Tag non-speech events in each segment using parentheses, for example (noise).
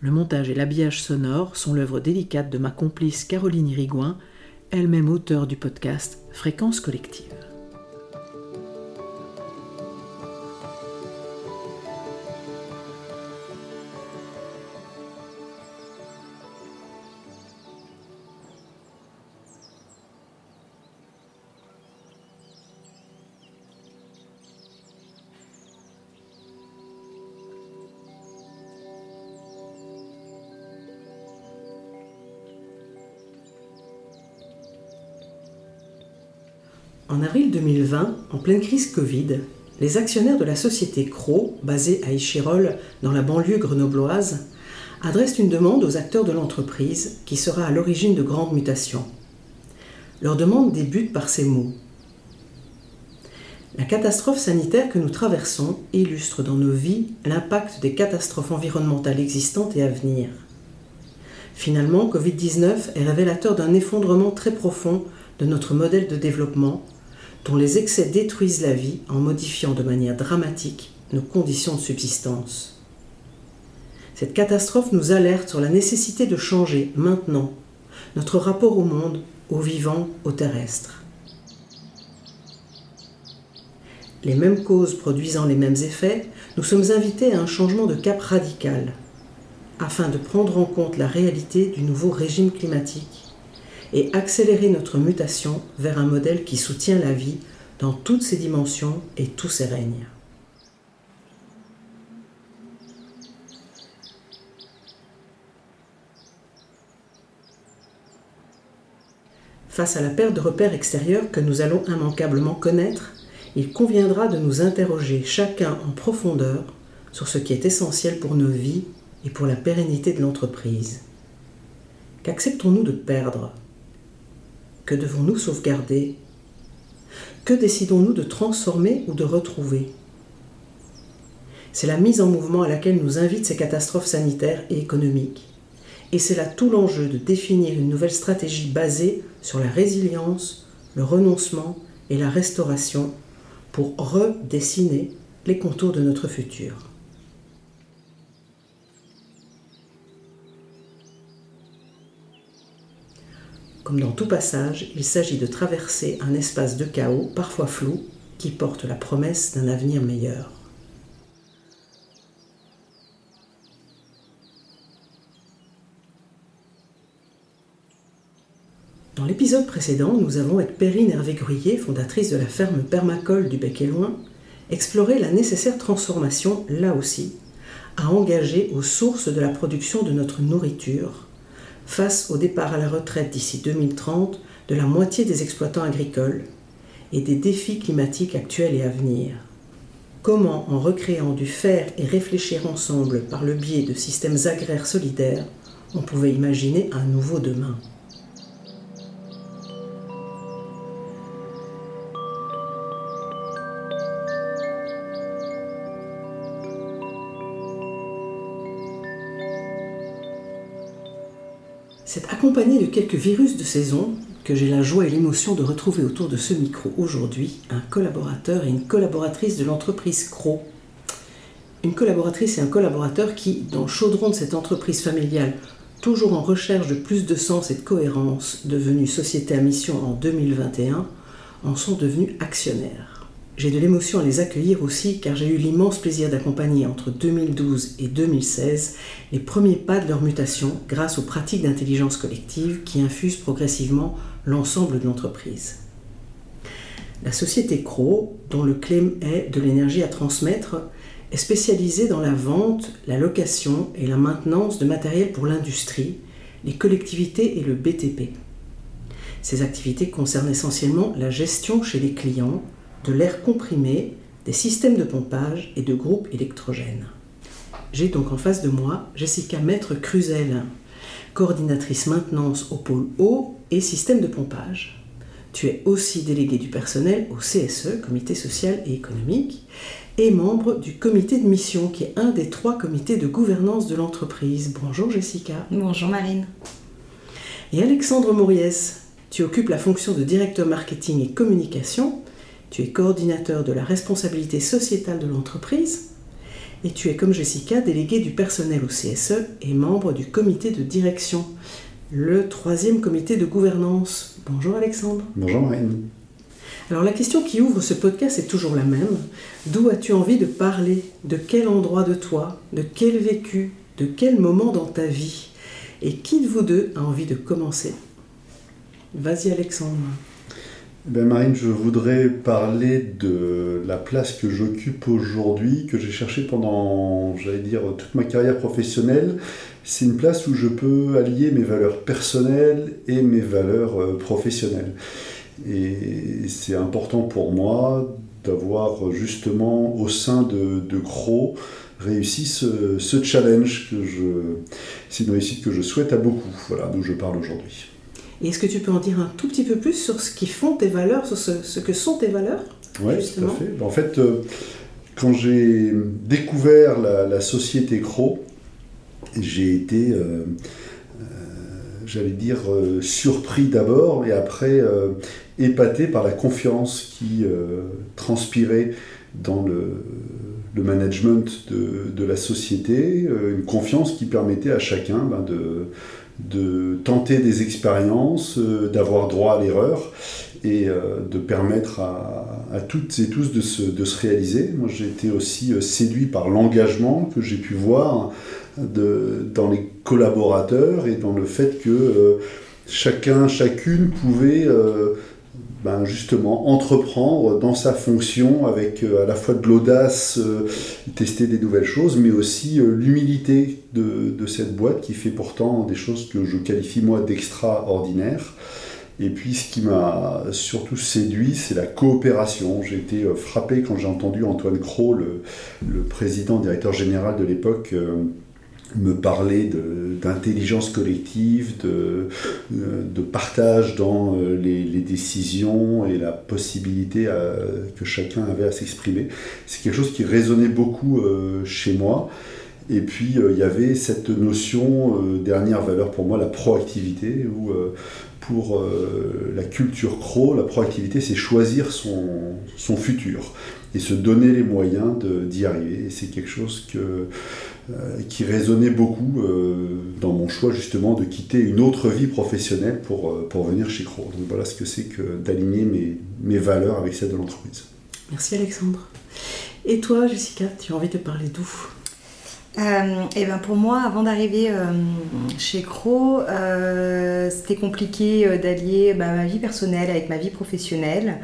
Le montage et l'habillage sonore sont l'œuvre délicate de ma complice Caroline Irigouin, elle-même auteure du podcast Fréquence collective. En avril 2020, en pleine crise Covid, les actionnaires de la société Cro, basée à Échirol, dans la banlieue grenobloise, adressent une demande aux acteurs de l'entreprise qui sera à l'origine de grandes mutations. Leur demande débute par ces mots. La catastrophe sanitaire que nous traversons illustre dans nos vies l'impact des catastrophes environnementales existantes et à venir. Finalement, Covid-19 est révélateur d'un effondrement très profond de notre modèle de développement dont les excès détruisent la vie en modifiant de manière dramatique nos conditions de subsistance. Cette catastrophe nous alerte sur la nécessité de changer maintenant notre rapport au monde, au vivant, au terrestre. Les mêmes causes produisant les mêmes effets, nous sommes invités à un changement de cap radical, afin de prendre en compte la réalité du nouveau régime climatique et accélérer notre mutation vers un modèle qui soutient la vie dans toutes ses dimensions et tous ses règnes. Face à la perte de repères extérieurs que nous allons immanquablement connaître, il conviendra de nous interroger chacun en profondeur sur ce qui est essentiel pour nos vies et pour la pérennité de l'entreprise. Qu'acceptons-nous de perdre? Que devons-nous sauvegarder? Que décidons-nous de transformer ou de retrouver? C'est la mise en mouvement à laquelle nous invitent ces catastrophes sanitaires et économiques. Et c'est là tout l'enjeu de définir une nouvelle stratégie basée sur la résilience, le renoncement et la restauration pour redessiner les contours de notre futur. Comme dans tout passage, il s'agit de traverser un espace de chaos, parfois flou, qui porte la promesse d'un avenir meilleur. Dans l'épisode précédent, nous avons, avec Perrine Hervé-Gruyer, fondatrice de la ferme Permacole du Bec et Loin, exploré la nécessaire transformation, là aussi, à engager aux sources de la production de notre nourriture face au départ à la retraite d'ici 2030 de la moitié des exploitants agricoles et des défis climatiques actuels et à venir. Comment, en recréant du faire et réfléchir ensemble par le biais de systèmes agraires solidaires, on pouvait imaginer un nouveau demain? Accompagné de quelques virus de saison que j'ai la joie et l'émotion de retrouver autour de ce micro aujourd'hui un collaborateur et une collaboratrice de l'entreprise Cro. Une collaboratrice et un collaborateur qui, dans le chaudron de cette entreprise familiale, toujours en recherche de plus de sens et de cohérence, devenue société à mission en 2021, en sont devenus actionnaires. J'ai de l'émotion à les accueillir aussi car j'ai eu l'immense plaisir d'accompagner entre 2012 et 2016 les premiers pas de leur mutation grâce aux pratiques d'intelligence collective qui infusent progressivement l'ensemble de l'entreprise. La société Cro, dont le claim est de l'énergie à transmettre, est spécialisée dans la vente, la location et la maintenance de matériel pour l'industrie, les collectivités et le BTP. Ces activités concernent essentiellement la gestion chez les clients, de l'air comprimé, des systèmes de pompage et de groupes électrogènes. J'ai donc en face de moi Jessica Maître Cruzel, coordinatrice maintenance au pôle eau et système de pompage. Tu es aussi déléguée du personnel au CSE, Comité social et économique, et membre du comité de mission, qui est un des trois comités de gouvernance de l'entreprise. Bonjour Jessica. Bonjour Marine. Et Alexandre Mauriès, tu occupes la fonction de directeur marketing et communication tu es coordinateur de la responsabilité sociétale de l'entreprise et tu es comme Jessica délégué du personnel au CSE et membre du comité de direction, le troisième comité de gouvernance. Bonjour Alexandre. Bonjour Marine. Alors la question qui ouvre ce podcast est toujours la même. D'où as-tu envie de parler? De quel endroit de toi? De quel vécu? De quel moment dans ta vie? Et qui de vous deux a envie de commencer? Vas-y Alexandre. Ben Marine, je voudrais parler de la place que j'occupe aujourd'hui, que j'ai cherchée pendant, j'allais dire, toute ma carrière professionnelle. C'est une place où je peux allier mes valeurs personnelles et mes valeurs euh, professionnelles. Et c'est important pour moi d'avoir justement au sein de, de réussi ce, ce challenge que je, c'est une réussite que je souhaite à beaucoup, voilà, d'où je parle aujourd'hui. Et est-ce que tu peux en dire un tout petit peu plus sur ce qui font tes valeurs, sur ce, que sont tes valeurs Oui, tout à fait. En fait, euh, quand j'ai découvert la, société Cro, j'ai été, euh, euh, j'allais dire, surpris d'abord et après épaté par la confiance qui transpirait dans le, management de, la société, une confiance qui permettait à chacun ben, de de tenter des expériences, euh, d'avoir droit à l'erreur et euh, de permettre à, toutes et tous de se, réaliser. Moi, j'ai été aussi euh, séduit par l'engagement que j'ai pu voir dans les collaborateurs et dans le fait que chacun, chacune pouvait ben, justement entreprendre dans sa fonction avec euh, à la fois de l'audace, euh, tester des nouvelles choses, mais aussi euh, l'humilité de, cette boîte qui fait pourtant des choses que je qualifie moi d'extraordinaires. Et puis ce qui m'a surtout séduit, c'est la coopération. J'ai été frappé quand j'ai entendu Antoine Cros, le, le, président, directeur général de l'époque, me parler d'intelligence collective, de, de, partage dans euh, les, décisions et la possibilité euh, que chacun avait à s'exprimer. C'est quelque chose qui résonnait beaucoup euh, chez moi. Et puis il y avait cette notion, dernière valeur pour moi, la proactivité, où pour la culture cro, la proactivité, c'est choisir son, son futur et se donner les moyens d'y arriver. Et c'est quelque chose que euh, qui résonnait beaucoup euh, dans mon choix justement de quitter une autre vie professionnelle pour, euh, pour venir chez Crow. Donc voilà ce que c'est que d'aligner mes, mes valeurs avec celles de l'entreprise. Merci Alexandre. Et toi Jessica, tu as envie de parler d'où? Euh, et ben pour moi, avant d'arriver chez Cro, c'était compliqué d'allier bah, ma vie personnelle avec ma vie professionnelle,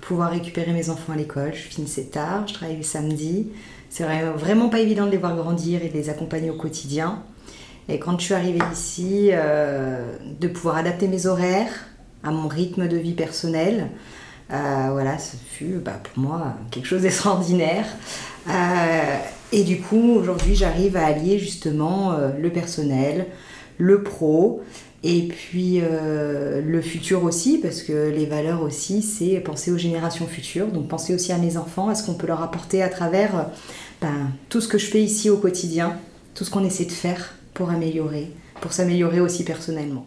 pouvoir récupérer mes enfants à l'école. Je finissais tard, je travaillais le samedi. C'est vraiment pas évident de les voir grandir et de les accompagner au quotidien. Et quand je suis arrivée ici, euh, de pouvoir adapter mes horaires à mon rythme de vie personnel, euh, voilà, ce fut bah, pour moi quelque chose d'extraordinaire. Euh, et du coup, aujourd'hui, j'arrive à allier justement le personnel, le pro, et puis le futur aussi, parce que les valeurs aussi, c'est penser aux générations futures, donc penser aussi à mes enfants, à ce qu'on peut leur apporter à travers ben, tout ce que je fais ici au quotidien, tout ce qu'on essaie de faire pour améliorer, pour s'améliorer aussi personnellement.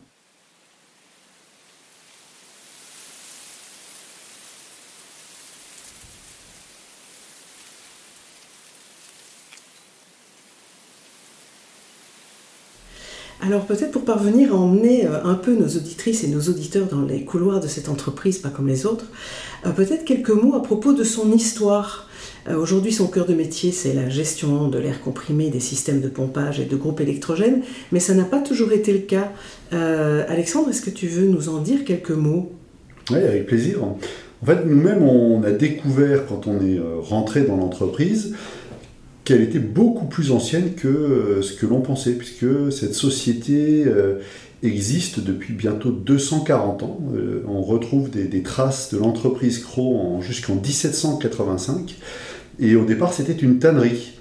Alors peut-être pour parvenir à emmener euh, un peu nos auditrices et nos auditeurs dans les couloirs de cette entreprise, pas comme les autres, euh, peut-être quelques mots à propos de son histoire. Euh, aujourd'hui, son cœur de métier, c'est la gestion de l'air comprimé, des systèmes de pompage et de groupes électrogènes, mais ça n'a pas toujours été le cas. Alexandre, est-ce que tu veux nous en dire quelques mots? Oui, avec plaisir. En fait, nous-mêmes, on a découvert quand on est rentré dans l'entreprise qu'elle était beaucoup plus ancienne que euh, ce que l'on pensait, puisque cette société euh, existe depuis bientôt 240 ans. Euh, on retrouve des, traces de l'entreprise Crow jusqu'en 1785, et au départ c'était une tannerie.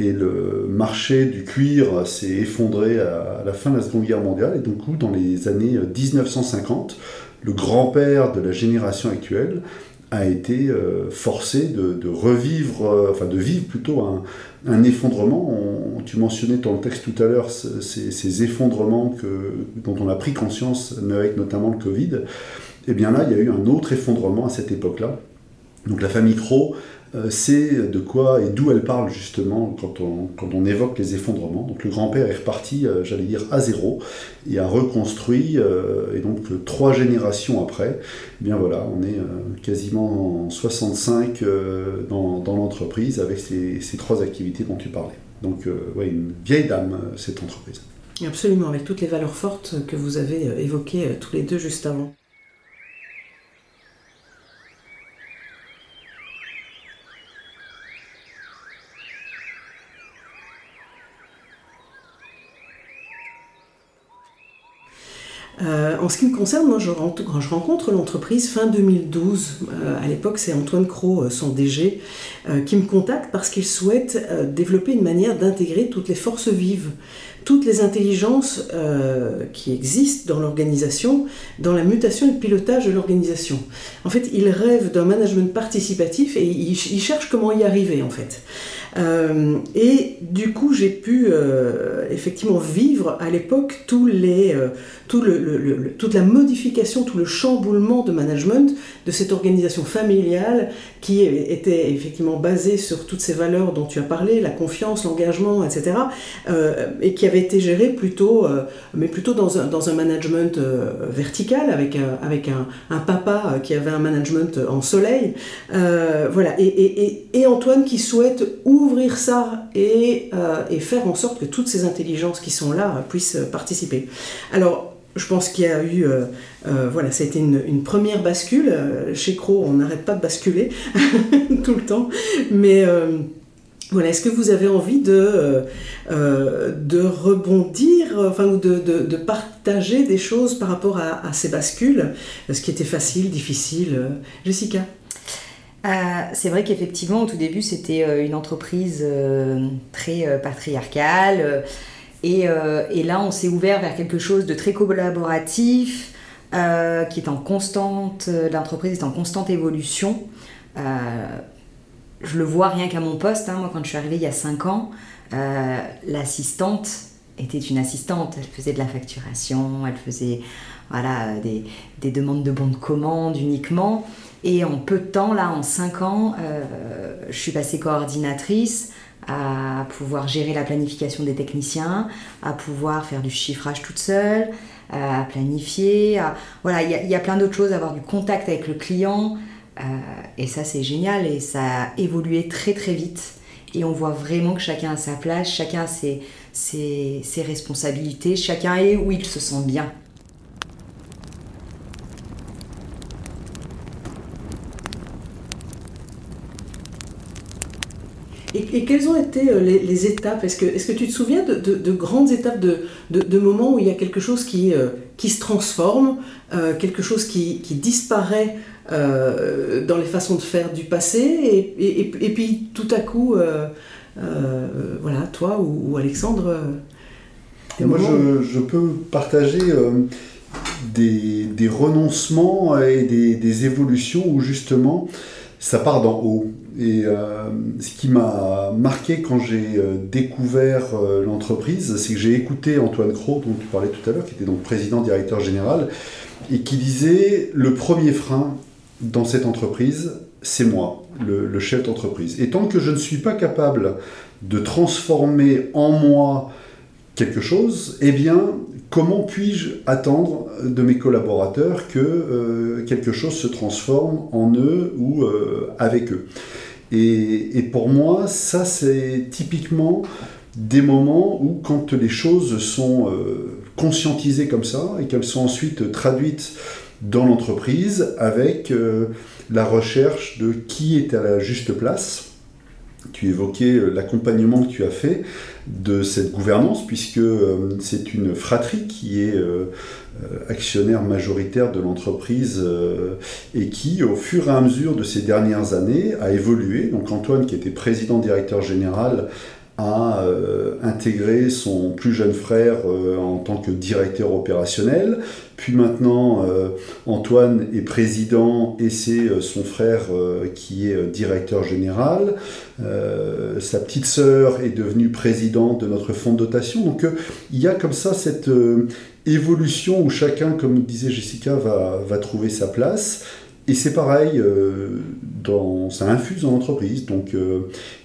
Et le marché du cuir s'est effondré à, la fin de la Seconde Guerre mondiale, et donc dans les années 1950, le grand-père de la génération actuelle a été euh, forcé de, revivre, euh, enfin de vivre plutôt un, effondrement. tu mentionnais dans le texte tout à l'heure ces, effondrements que, dont on a pris conscience avec notamment le Covid. Et eh bien là, il y a eu un autre effondrement à cette époque-là. Donc la famille euh, c'est de quoi et d'où elle parle justement quand on, quand on évoque les effondrements. Donc le grand-père est reparti, euh, j'allais dire, à zéro et a reconstruit, euh, et donc trois générations après, eh bien voilà, on est quasiment en 65 dans, dans l'entreprise avec ces, ces, trois activités dont tu parlais. Donc ouais, une vieille dame, cette entreprise. Absolument, avec toutes les valeurs fortes que vous avez évoquées tous les deux juste avant. Euh, en ce qui me concerne, moi, je, quand je rencontre l'entreprise fin 2012, euh, à l'époque, c'est Antoine Cros, euh, son DG, qui me contacte parce qu'il souhaite développer une manière d'intégrer toutes les forces vives, toutes les intelligences qui existent dans l'organisation, dans la mutation et le pilotage de l'organisation. En fait, il rêve d'un management participatif et il, il cherche comment y arriver, en fait. Euh, et du coup, j'ai pu euh, effectivement vivre à l'époque euh, toute la modification, tout le chamboulement de management de cette organisation familiale qui était effectivement basée sur toutes ces valeurs dont tu as parlé, la confiance, l'engagement, etc., et qui avait été gérée plutôt, mais plutôt dans un, management vertical avec, un, papa qui avait un management en soleil. voilà, et, et, et, Antoine qui souhaite ouvrir ça et, euh, et, faire en sorte que toutes ces intelligences qui sont là puissent participer. Alors, je pense qu'il y a eu, euh, euh, voilà, ça a été une, une première bascule. Chez Crow, on n'arrête pas de basculer (laughs) tout le temps, mais voilà, est-ce que vous avez envie de, de rebondir, enfin, ou de, de, partager des choses par rapport à, ces bascules, ce qui était facile, difficile Jessica? euh, c'est vrai qu'effectivement, au tout début, c'était euh, une entreprise euh, très patriarcale. Et, là, on s'est ouvert vers quelque chose de très collaboratif, qui est en constante, l'entreprise est en constante évolution. je le vois rien qu'à mon poste. Hein. moi, quand je suis arrivée il y a 5 ans, l'assistante était une assistante. Elle faisait de la facturation, elle faisait voilà, des, des demandes de bons de commande uniquement. Et en peu de temps, là, en 5 ans, euh, je suis passée coordinatrice à pouvoir gérer la planification des techniciens, à pouvoir faire du chiffrage toute seule, à planifier. Voilà, il y, a plein d'autres choses, avoir du contact avec le client. Euh, et ça, c'est génial et ça a évolué très très vite. Et on voit vraiment que chacun a sa place, chacun a ses, responsabilités, chacun est où il se sent bien. Et, quelles ont été euh, les, étapes? Est-ce que, est que tu te souviens de, grandes étapes, de, de, moments où il y a quelque chose qui, euh, qui se transforme, euh, quelque chose qui, qui disparaît dans les façons de faire du passé, et, et, puis tout à coup, voilà, toi ou, Alexandre Moi, je, je, peux partager des, des, renoncements et des, des évolutions où justement ça part d'en haut. Et euh, ce qui m'a marqué quand j'ai euh, découvert euh, l'entreprise, c'est que j'ai écouté Antoine Cros, dont tu parlais tout à l'heure, qui était donc président directeur général, et qui disait le premier frein dans cette entreprise, c'est moi, le, chef d'entreprise. Et tant que je ne suis pas capable de transformer en moi quelque chose, eh bien, comment puis-je attendre de mes collaborateurs que quelque chose se transforme en eux ou avec eux? Et, pour moi, ça, c'est typiquement des moments où, quand les choses sont euh, conscientisées comme ça et qu'elles sont ensuite traduites dans l'entreprise avec la recherche de qui est à la juste place, tu évoquais euh, l'accompagnement que tu as fait de cette gouvernance, puisque euh, c'est une fratrie qui est euh, actionnaire majoritaire de l'entreprise et qui, au fur et à mesure de ces dernières années, a évolué. Donc Antoine, qui était président directeur général, a intégré son plus jeune frère en tant que directeur opérationnel. Puis maintenant, euh, Antoine est président et c'est son frère qui est directeur général. sa petite sœur est devenue présidente de notre fonds de dotation. Donc il y a comme ça cette évolution où chacun, comme disait Jessica, va, va trouver sa place. Et c'est pareil, dans, ça infuse dans l'entreprise. Donc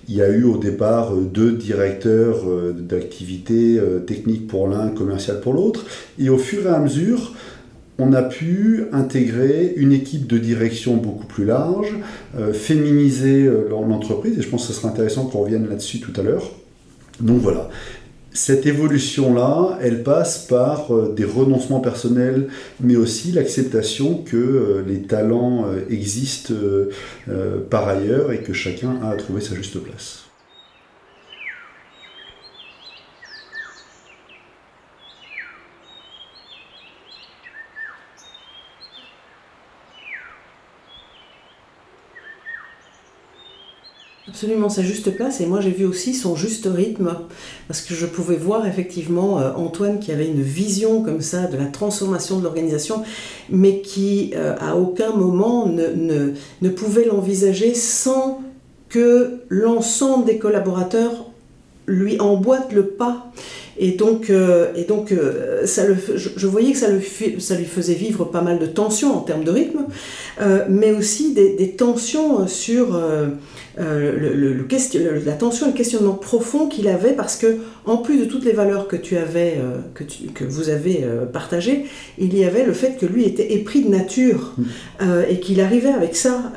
il y a eu au départ euh, deux directeurs euh, d'activité euh, technique pour l'un, commercial pour l'autre. Et au fur et à mesure, on a pu intégrer une équipe de direction beaucoup plus large, féminiser l'entreprise, et je pense que ce sera intéressant qu'on revienne là-dessus tout à l'heure. Donc voilà, cette évolution-là, elle passe par euh, des renoncements personnels, mais aussi l'acceptation que euh, les talents euh, existent par ailleurs et que chacun a à trouver sa juste place. Absolument sa juste place et moi j'ai vu aussi son juste rythme parce que je pouvais voir effectivement euh, Antoine qui avait une vision comme ça de la transformation de l'organisation mais qui euh, à aucun moment ne, ne, pouvait l'envisager sans que l'ensemble des collaborateurs lui emboîtent le pas. Et donc, euh, et donc ça le, je, voyais que ça, le, ça lui faisait vivre pas mal de tensions en termes de rythme, mais aussi des tensions sur euh, le, question, la tension et le questionnement profond qu'il avait parce que en plus de toutes les valeurs que tu avais euh, que, que, vous avez euh, partagées il y avait le fait que lui était épris de nature mm. et qu'il arrivait avec ça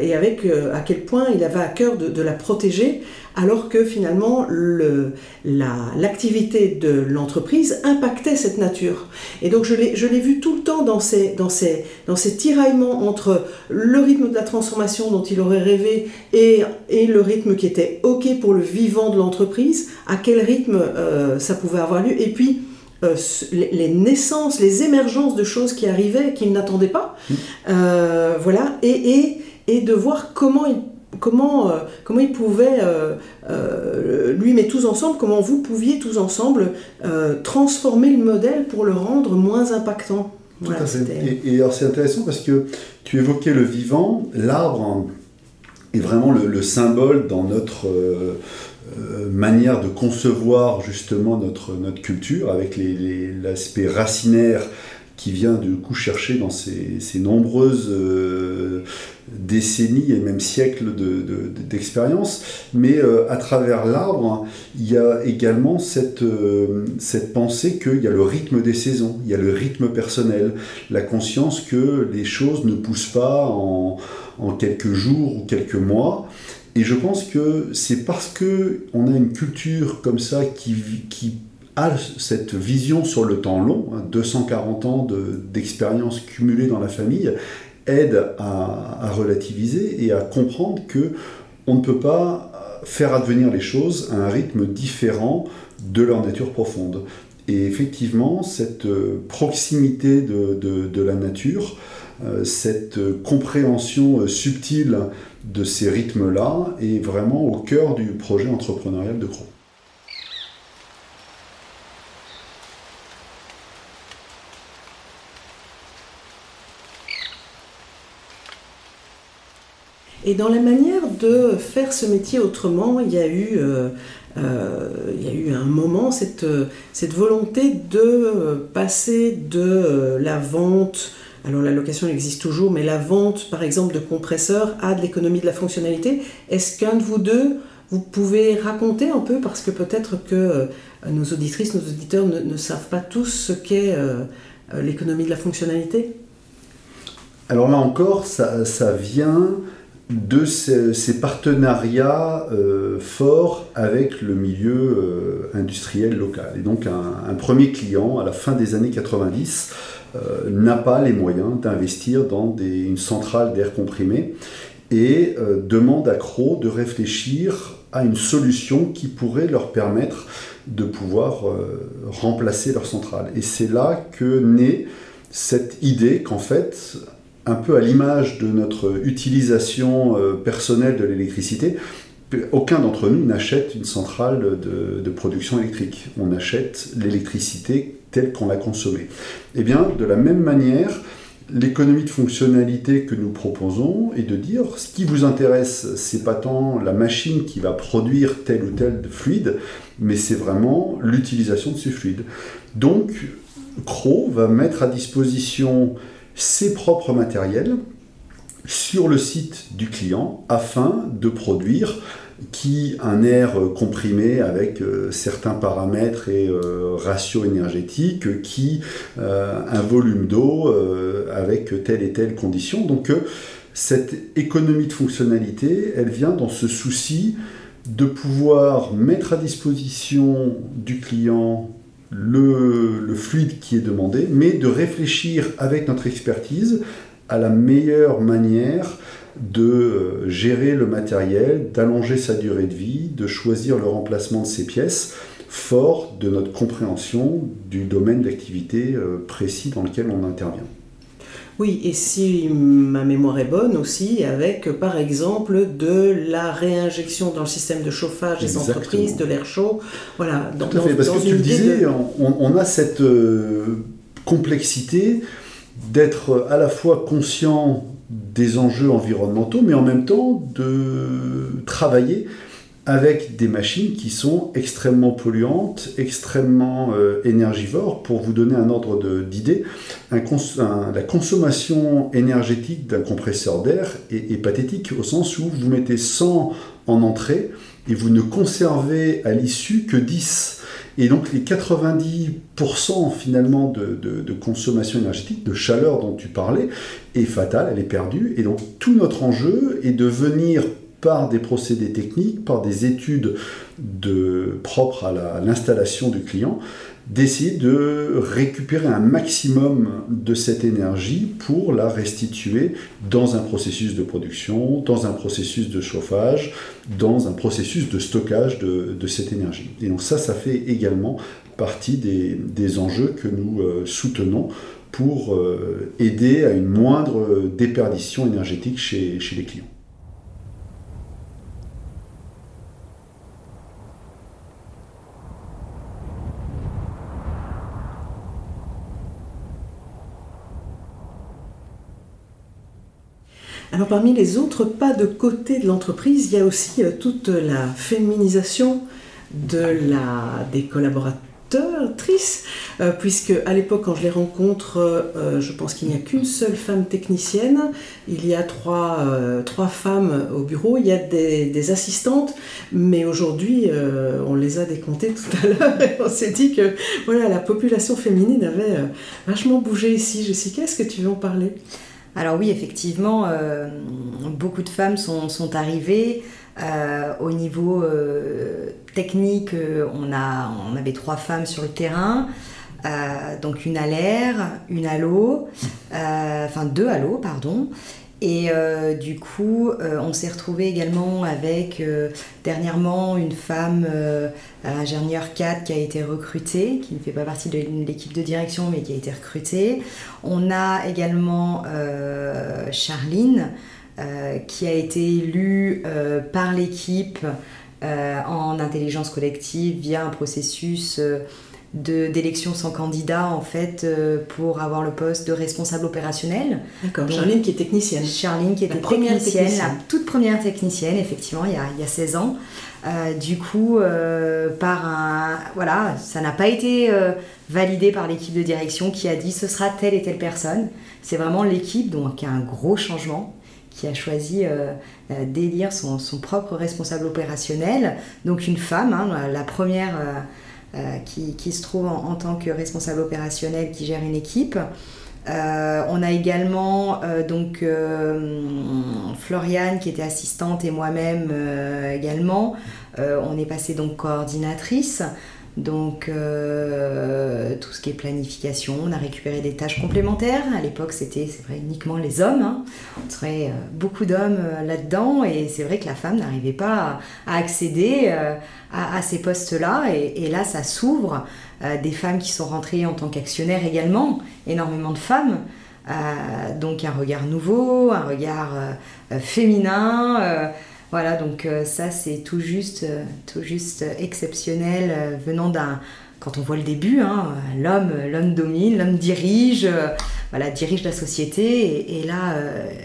et avec à quel point il avait à cœur de, de la protéger alors que finalement l'activité de l'entreprise impactait cette nature. Et donc je l'ai vu tout le temps dans ces, dans, ces, dans ces tiraillements entre le rythme de la transformation dont il aurait rêvé et, et le rythme qui était OK pour le vivant de l'entreprise, à quel rythme euh, ça pouvait avoir lieu, et puis euh, les, naissances, les émergences de choses qui arrivaient, qu'il n'attendait pas, mmh. euh, voilà, et, et, et de voir comment il comment, euh, comment il pouvait, euh, euh, lui mais tous ensemble, comment vous pouviez tous ensemble transformer le modèle pour le rendre moins impactant. et, alors c'est intéressant parce que tu évoquais le vivant, l'arbre est vraiment le, symbole dans notre manière de concevoir justement notre, notre culture avec l'aspect racinaire qui vient du coup chercher dans ces, nombreuses euh, décennies et même siècles d'expérience. De, Mais euh, à travers l'arbre, il y a également cette, euh, cette pensée qu'il y a le rythme des saisons, il y a le rythme personnel, la conscience que les choses ne poussent pas en, quelques jours ou quelques mois. Et je pense que c'est parce que on a une culture comme ça qui cette vision sur le temps long, 240 hein, ans d'expérience cumulée dans la famille, aide à, relativiser et à comprendre que on ne peut pas faire advenir les choses à un rythme différent de leur nature profonde. Et effectivement, cette proximité de, la nature, euh, cette compréhension subtile de ces rythmes-là est vraiment au cœur du projet entrepreneurial de Croix. Et dans la manière de faire ce métier autrement, il y a eu, euh, euh, il y a eu un moment cette, cette volonté de passer de la vente, alors la location existe toujours, mais la vente par exemple de compresseurs à de l'économie de la fonctionnalité. Est-ce qu'un de vous deux, vous pouvez raconter un peu, parce que peut-être que nos auditrices, nos auditeurs ne, savent pas tous ce qu'est l'économie de la fonctionnalité? Alors là encore, ça, ça vient de ces, partenariats euh, forts avec le milieu euh, industriel local. Et donc un, premier client, à la fin des années 90, euh, n'a pas les moyens d'investir dans une centrale d'air comprimé et demande à Cro de réfléchir à une solution qui pourrait leur permettre de pouvoir remplacer leur centrale. Et c'est là que naît cette idée qu'en fait, un peu à l'image de notre utilisation euh, personnelle de l'électricité, aucun d'entre nous n'achète une centrale de, production électrique. On achète l'électricité telle qu'on l'a consommée. Eh bien, de la même manière, l'économie de fonctionnalité que nous proposons est de dire ce qui vous intéresse, c'est pas tant la machine qui va produire tel ou tel fluide, mais c'est vraiment l'utilisation de ce fluide. Donc, Cro va mettre à disposition ses propres matériels sur le site du client afin de produire qui un air comprimé avec euh, certains paramètres et euh, ratios énergétiques, qui euh, un volume d'eau avec telle et telle condition. Donc cette économie de fonctionnalité, elle vient dans ce souci de pouvoir mettre à disposition du client le, fluide qui est demandé, mais de réfléchir avec notre expertise à la meilleure manière de euh, gérer le matériel, d'allonger sa durée de vie, de choisir le remplacement de ses pièces, fort de notre compréhension du domaine d'activité euh, précis dans lequel on intervient. Oui, et si ma mémoire est bonne aussi, avec par exemple de la réinjection dans le système de chauffage des entreprises, de l'air chaud. Voilà, dans, Tout à fait, parce que tu le disais, on, a cette euh, complexité d'être à la fois conscient des enjeux environnementaux, mais en même temps de travailler avec des machines qui sont extrêmement polluantes, extrêmement euh, énergivores. Pour vous donner un ordre d'idée, la consommation énergétique d'un compresseur d'air est, pathétique au sens où vous mettez 100 en entrée et vous ne conservez à l'issue que 10. Et donc les 90% finalement de, de, consommation énergétique, de chaleur dont tu parlais, est fatale, elle est perdue. Et donc tout notre enjeu est de venir par des procédés techniques, par des études de, propres à l'installation du client, d'essayer de récupérer un maximum de cette énergie pour la restituer dans un processus de production, dans un processus de chauffage, dans un processus de stockage de, cette énergie. Et donc ça, ça fait également partie des, enjeux que nous euh, soutenons pour euh, aider à une moindre déperdition énergétique chez les clients. Alors parmi les autres pas de côté de l'entreprise, il y a aussi euh, toute la féminisation de la, des collaboratrices, euh, puisque à l'époque quand je les rencontre, euh, je pense qu'il n'y a qu'une seule femme technicienne, il y a trois, trois femmes au bureau, il y a des, assistantes, mais aujourd'hui on les a décomptées tout à l'heure et on s'est dit que voilà, la population féminine avait vachement bougé ici. Jessica, est-ce que tu veux en parler? Alors oui, effectivement, euh, beaucoup de femmes sont, arrivées. Euh, au niveau euh, technique, on, a, on avait trois femmes sur le terrain. donc une à l'air, une à l'eau, enfin deux à l'eau, pardon, et euh, du coup, euh, on s'est retrouvé également avec euh, dernièrement une femme ingénieure 4 qui a été recrutée, qui ne fait pas partie de l'équipe de direction mais qui a été recrutée. On a également Charline qui a été élue par l'équipe en intelligence collective via un processus d'élection sans candidat en fait euh, pour avoir le poste de responsable opérationnel. D'accord, Charline qui est technicienne. Charline qui était technicienne, la toute première technicienne effectivement il y a, il y a 16 ans. Euh, du coup, euh, par un, voilà, ça n'a pas été validé par l'équipe de direction qui a dit ce sera telle et telle personne. C'est vraiment l'équipe donc qui a un gros changement qui a choisi d'élire son, son, propre responsable opérationnel. Donc une femme, hein, la première qui, se trouve en, tant que responsable opérationnel qui gère une équipe. on a également donc Floriane qui était assistante et moi-même également. on est passé donc coordinatrice. Donc euh, tout ce qui est planification, on a récupéré des tâches complémentaires. À l'époque, c'était uniquement les hommes. Hein. On serait euh, beaucoup d'hommes euh, là-dedans et c'est vrai que la femme n'arrivait pas à, accéder à, ces postes-là. Et, là, ça s'ouvre. des femmes qui sont rentrées en tant qu'actionnaires également, énormément de femmes. donc un regard nouveau, un regard féminin. Voilà, donc euh, ça c'est tout juste, euh, tout juste exceptionnel euh, venant d'un quand on voit le début, hein, l'homme, l'homme domine, l'homme dirige, voilà, dirige la société, et, là,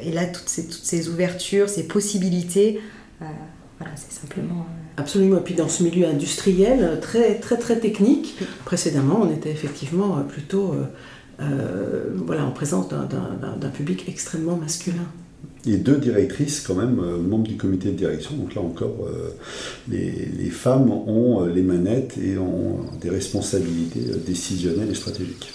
et là toutes, ces, toutes ces ouvertures, ces possibilités, voilà, c'est simplement. Absolument, et puis dans ce milieu industriel très très très technique, précédemment on était effectivement plutôt voilà, en présence d'un public extrêmement masculin et deux directrices quand même euh, membres du comité de direction. Donc là encore, euh, les, femmes ont euh, les manettes et ont des responsabilités décisionnelles et stratégiques.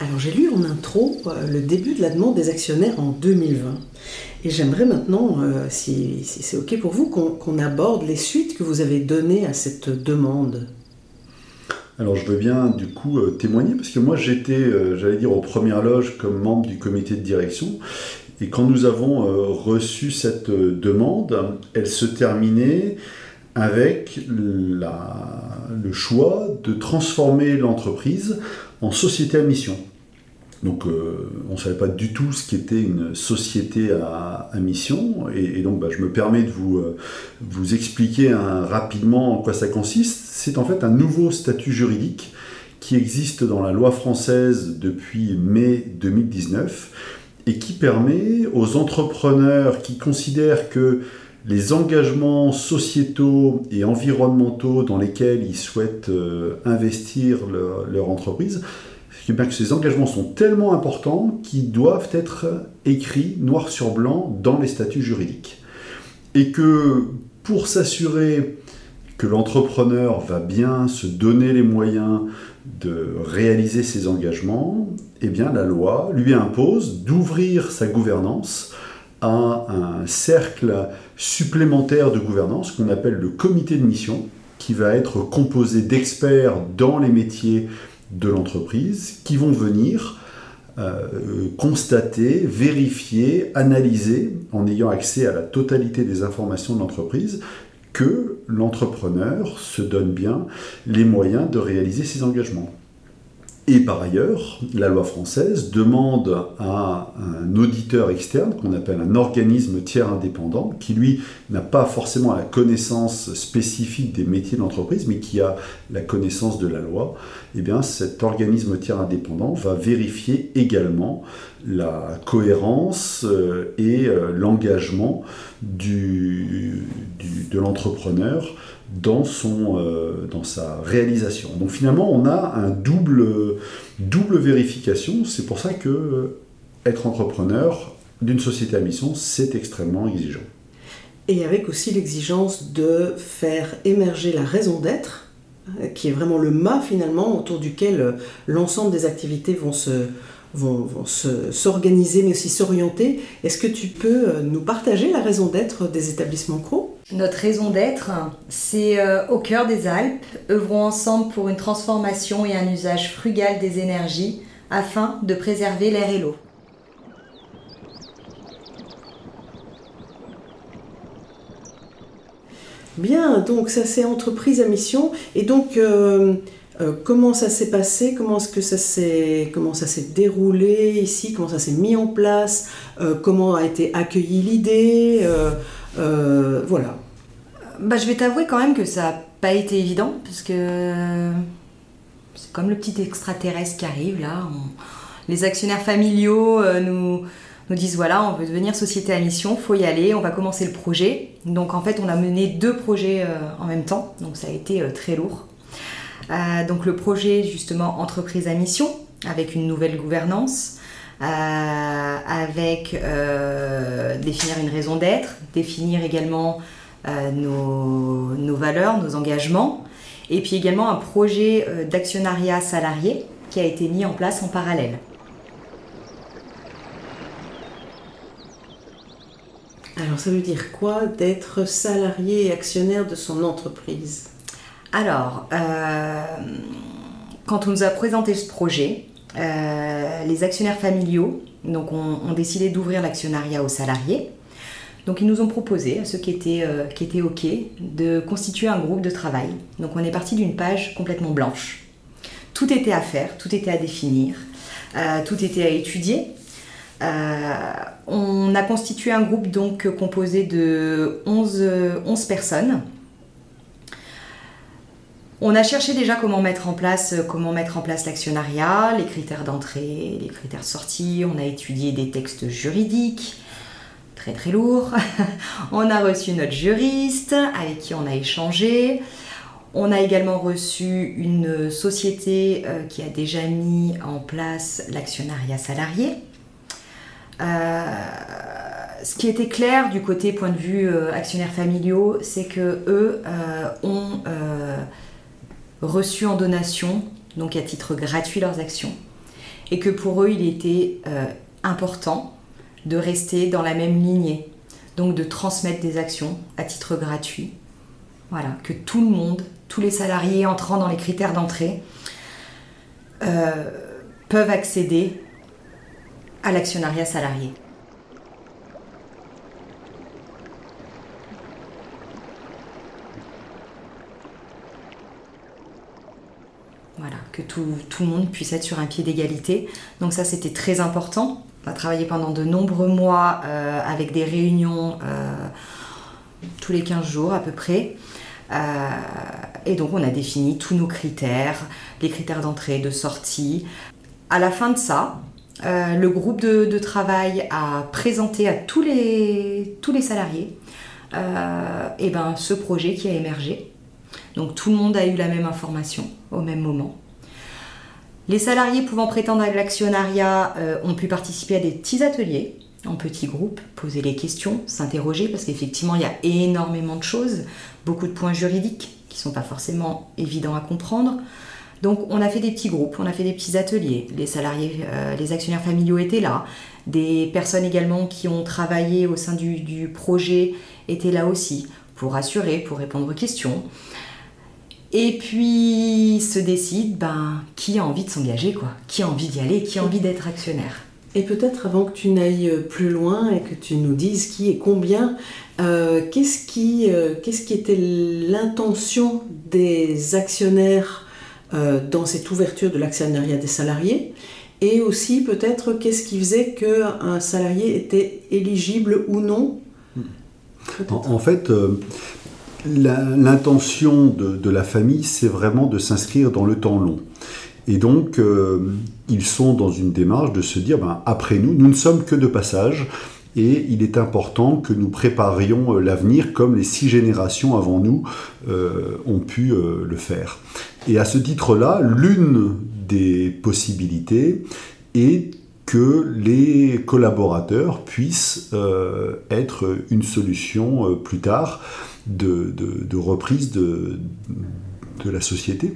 Alors j'ai lu en intro le début de la demande des actionnaires en 2020. Et j'aimerais maintenant, euh, si, c'est OK pour vous, qu'on aborde les suites que vous avez données à cette demande. Alors je veux bien du coup euh, témoigner parce que moi j'étais, euh, j'allais dire, aux premières loges comme membre du comité de direction. Et quand nous avons reçu cette demande, elle se terminait avec le choix de transformer l'entreprise en société à mission. Donc euh, on ne savait pas du tout ce qu'était une société à, mission. Et, donc bah, je me permets de vous, euh, expliquer rapidement en quoi ça consiste. C'est en fait un nouveau statut juridique qui existe dans la loi française depuis mai 2019 et qui permet aux entrepreneurs qui considèrent que les engagements sociétaux et environnementaux dans lesquels ils souhaitent euh, investir leur entreprise que ces engagements sont tellement importants qu'ils doivent être écrits noir sur blanc dans les statuts juridiques. Et que pour s'assurer que l'entrepreneur va bien se donner les moyens de réaliser ses engagements, eh bien la loi lui impose d'ouvrir sa gouvernance à un cercle supplémentaire de gouvernance qu'on appelle le comité de mission, qui va être composé d'experts dans les métiers de l'entreprise qui vont venir euh, constater, vérifier, analyser, en ayant accès à la totalité des informations de l'entreprise, que l'entrepreneur se donne bien les moyens de réaliser ses engagements. Et par ailleurs, la loi française demande à un auditeur externe, qu'on appelle un organisme tiers indépendant, qui lui n'a pas forcément la connaissance spécifique des métiers de l'entreprise, mais qui a la connaissance de la loi, eh bien cet organisme tiers indépendant va vérifier également la cohérence euh, et euh, l'engagement de l'entrepreneur dans, son, euh, dans sa réalisation. Donc finalement, on a un double, double vérification. C'est pour ça que euh, être entrepreneur d'une société à mission, c'est extrêmement exigeant. Et avec aussi l'exigence de faire émerger la raison d'être, euh, qui est vraiment le mât finalement autour duquel l'ensemble des activités vont se, vont, vont s'organiser mais aussi s'orienter. Est-ce que tu peux nous partager la raison d'être des établissements CRO notre raison d'être, c'est euh, au cœur des Alpes, œuvrons ensemble pour une transformation et un usage frugal des énergies afin de préserver l'air et l'eau. Bien, donc ça c'est entreprise à mission. Et donc euh, euh, comment ça s'est passé? Comment est-ce que ça s'est comment ça s'est déroulé ici? Comment ça s'est mis en place? Comment a été accueillie l'idée? Euh, voilà. Bah, je vais t'avouer quand même que ça n'a pas été évident, parce que c'est comme le petit extraterrestre qui arrive là. Les actionnaires familiaux euh, nous, disent voilà, on veut devenir société à mission, faut y aller, on va commencer le projet. Donc en fait, on a mené deux projets euh, en même temps, donc ça a été très lourd. donc le projet justement entreprise à mission avec une nouvelle gouvernance, avec définir une raison d'être, définir également nos, nos, valeurs, nos engagements, et puis également un projet d'actionnariat salarié qui a été mis en place en parallèle. Alors ça veut dire quoi d'être salarié et actionnaire de son entreprise? Alors, euh, quand on nous a présenté ce projet, euh, les actionnaires familiaux donc ont, décidé d'ouvrir l'actionnariat aux salariés. Donc ils nous ont proposé, à ceux qui étaient, euh, qui étaient OK, de constituer un groupe de travail. Donc on est parti d'une page complètement blanche. Tout était à faire, tout était à définir, tout était à étudier. Euh, on a constitué un groupe donc composé de 11, 11 personnes. On a cherché déjà comment mettre en place, comment mettre en place l'actionnariat, les critères d'entrée, les critères de sortie. On a étudié des textes juridiques, très très lourds. (laughs) on a reçu notre juriste avec qui on a échangé. On a également reçu une société euh, qui a déjà mis en place l'actionnariat salarié. Euh, ce qui était clair du côté point de vue euh, actionnaires familiaux, c'est que eux euh, ont reçu en donation, donc à titre gratuit, leurs actions, et que pour eux, il était important de rester dans la même lignée, donc de transmettre des actions à titre gratuit. Voilà, que tout le monde, tous les salariés entrant dans les critères d'entrée, peuvent accéder à l'actionnariat salarié. Voilà, que tout, le monde puisse être sur un pied d'égalité. Donc ça, c'était très important. On a travaillé pendant de nombreux mois euh, avec des réunions euh, tous les 15 jours à peu près. Euh, et donc on a défini tous nos critères, les critères d'entrée, de sortie. À la fin de ça, le groupe de, travail a présenté à tous les, tous les salariés et ben, ce projet qui a émergé. Donc tout le monde a eu la même information au même moment. Les salariés pouvant prétendre à l'actionnariat euh, ont pu participer à des petits ateliers en petits groupes, poser les questions, s'interroger, parce qu'effectivement il y a énormément de choses, beaucoup de points juridiques qui ne sont pas forcément évidents à comprendre. Donc on a fait des petits groupes, on a fait des petits ateliers. Les salariés, euh, les actionnaires familiaux étaient là. Des personnes également qui ont travaillé au sein du, projet étaient là aussi pour assurer, pour répondre aux questions. Et puis se décide ben, qui a envie de s'engager, quoi. Qui a envie d'y aller, qui a envie d'être actionnaire. Et peut-être avant que tu n'ailles plus loin et que tu nous dises qui et combien, euh, qu'est-ce qui, euh, qu'est-ce qui était l'intention des actionnaires euh, dans cette ouverture de l'actionnariat des salariés? Et aussi peut-être qu'est-ce qui faisait qu'un salarié était éligible ou non? En, fait, euh, l'intention de, la famille, c'est vraiment de s'inscrire dans le temps long. Et donc, euh, ils sont dans une démarche de se dire, ben, après nous, nous ne sommes que de passage, et il est important que nous préparions l'avenir comme les six générations avant nous ont pu le faire. Et à ce titre-là, l'une des possibilités est que les collaborateurs puissent euh, être une solution euh, plus tard de, reprise de, de, la société.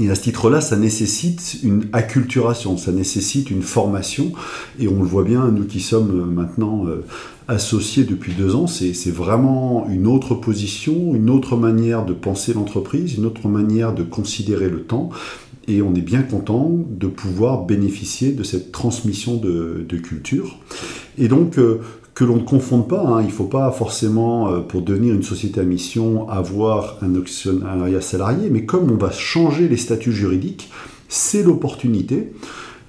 Et à ce titre-là, ça nécessite une acculturation, ça nécessite une formation. Et on le voit bien, nous qui sommes maintenant euh, associé depuis deux ans, c'est vraiment une autre position, une autre manière de penser l'entreprise, une autre manière de considérer le temps. Et on est bien content de pouvoir bénéficier de cette transmission de, culture. Et donc, euh, que l'on ne confonde pas, hein, il ne faut pas forcément, euh, pour devenir une société à mission, avoir un actionnariat salarié, mais comme on va changer les statuts juridiques, c'est l'opportunité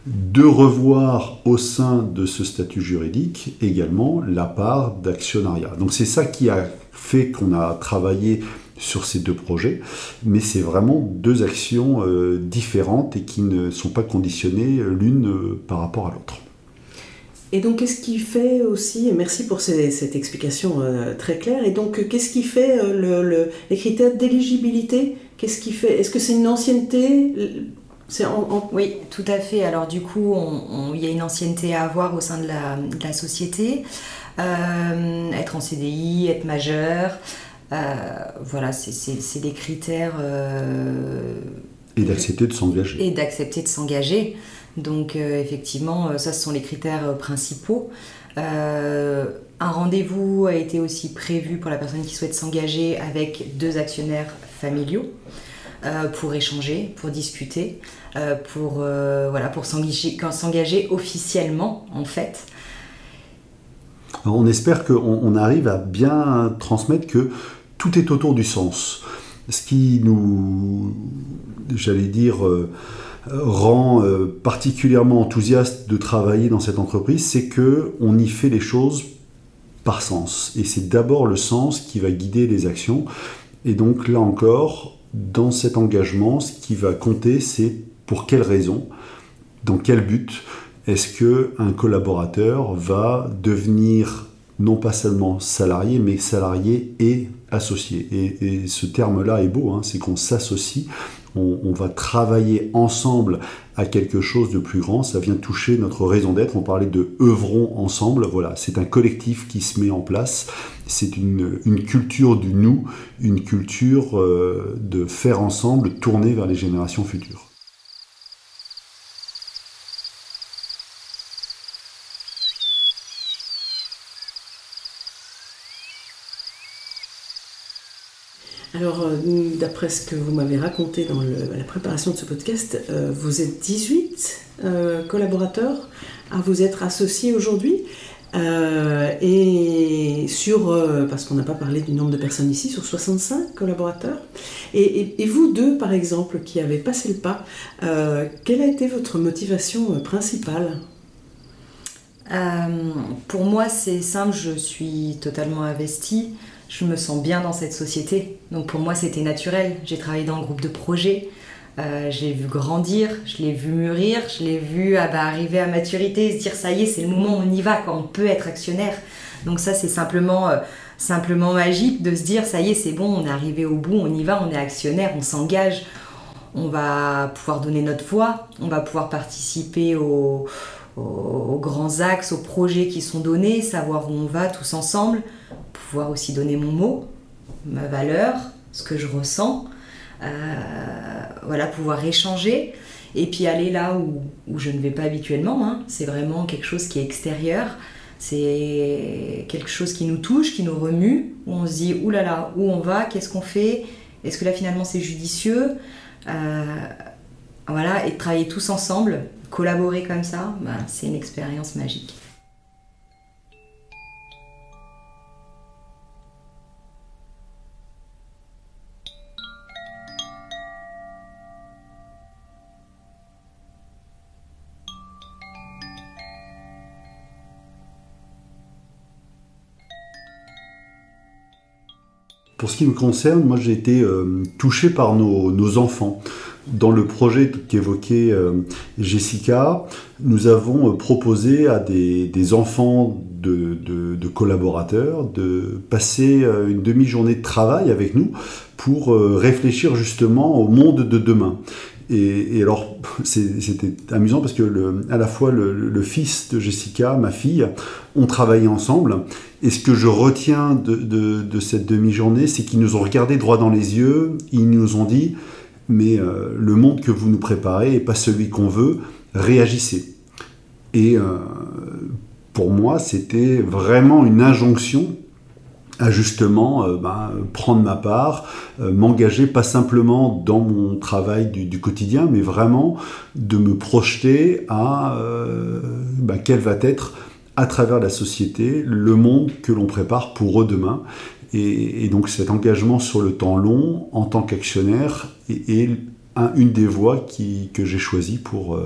de revoir au sein de ce statut juridique également la part d'actionnariat. Donc c'est ça qui a fait qu'on a travaillé sur ces deux projets, mais c'est vraiment deux actions euh, différentes et qui ne sont pas conditionnées l'une euh, par rapport à l'autre. Et donc, qu'est-ce qui fait aussi, merci pour cette explication euh, très claire, et donc, qu'est-ce qui fait les critères d'éligibilité? Qu'est-ce qui fait Est-ce que c'est une ancienneté? Oui, tout à fait. Alors du coup, il y a une ancienneté à avoir au sein de la, société. Euh, être en CDI, être majeur, euh, voilà, c'est des critères. Euh, et d'accepter de s'engager. Et d'accepter de s'engager. Donc effectivement, ça, ce sont les critères principaux. un rendez-vous a été aussi prévu pour la personne qui souhaite s'engager avec deux actionnaires familiaux. Euh, pour échanger, pour discuter, euh, pour, euh, voilà, pour s'engager officiellement en fait. on espère qu'on arrive à bien transmettre que tout est autour du sens. Ce qui nous, j'allais dire, rend particulièrement enthousiaste de travailler dans cette entreprise, c'est que on y fait les choses par sens. Et c'est d'abord le sens qui va guider les actions. Et donc là encore, dans cet engagement, ce qui va compter, c'est pour quelle raison, dans quel but est-ce que un collaborateur va devenir non pas seulement salarié, mais salarié et associé. Et, ce terme-là est beau, hein, c'est qu'on s'associe, on, va travailler ensemble à quelque chose de plus grand, ça vient toucher notre raison d'être, on parlait de œuvrons ensemble, voilà, c'est un collectif qui se met en place, c'est une, culture du nous, une culture euh, de faire ensemble, tourner vers les générations futures. Alors, euh, d'après ce que vous m'avez raconté dans la préparation de ce podcast, euh, vous êtes 18 euh, collaborateurs à vous être associés aujourd'hui. et sur, parce qu'on n'a pas parlé du nombre de personnes ici, sur 65 collaborateurs. Et, vous deux, par exemple, qui avez passé le pas, quelle a été votre motivation principale? Pour moi, c'est simple, je suis totalement investie je me sens bien dans cette société. Donc pour moi, c'était naturel. J'ai travaillé dans le groupe de projet. Euh, je l'ai vu grandir, je l'ai vu mûrir, je l'ai vu ah bah, arriver à maturité, se dire ça y est, c'est le moment, on y va, quand on peut être actionnaire. Donc ça, c'est simplement, euh, simplement magique de se dire ça y est, c'est bon, on est arrivé au bout, on y va, on est actionnaire, on s'engage, on va pouvoir donner notre voix, on va pouvoir participer aux grands axes, aux projets qui sont donnés, savoir où on va tous ensemble pouvoir aussi donner mon mot, ma valeur, ce que je ressens, euh, voilà, pouvoir échanger et puis aller là où, où je ne vais pas habituellement. Hein. C'est vraiment quelque chose qui est extérieur, c'est quelque chose qui nous touche, qui nous remue, où on se dit oulala, là où on va, qu'est-ce qu'on fait, est-ce que là finalement c'est judicieux euh, Voilà, et travailler tous ensemble, collaborer comme ça, bah, c'est une expérience magique. Pour ce qui me concerne, moi j'ai été euh, touché par nos, enfants. Dans le projet qu'évoquait euh, Jessica, nous avons euh, proposé à des, enfants de, collaborateurs de passer une demi-journée de travail avec nous pour réfléchir justement au monde de demain. Et, alors, (laughs) c'était amusant parce que à la fois le, fils de Jessica, ma fille, ont travaillé ensemble. Et ce que je retiens de, cette demi-journée, c'est qu'ils nous ont regardé droit dans les yeux, ils nous ont dit, mais euh, le monde que vous nous préparez n'est pas celui qu'on veut, réagissez. Et euh, pour moi, c'était vraiment une injonction à justement euh, ben, prendre ma part, euh, m'engager pas simplement dans mon travail du, quotidien, mais vraiment de me projeter à euh, ben, quel va être à travers la société le monde que l'on prépare pour eux demain. Et, donc cet engagement sur le temps long en tant qu'actionnaire est, une des voies que j'ai choisies pour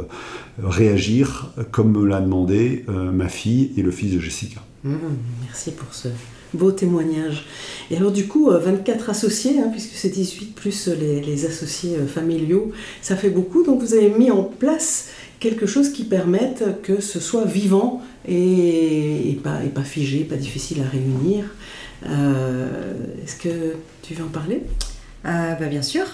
réagir comme me l'a demandé ma fille et le fils de Jessica. Mmh, merci pour ce, beau témoignage. Et alors du coup, 24 euh, associés, hein, puisque c'est 18 plus les, associés euh, familiaux, ça fait beaucoup. Donc vous avez mis en place quelque chose qui permette que ce soit vivant et, pas, figé, pas difficile à réunir. Euh, est-ce que tu veux en parler? Bah, Bien sûr.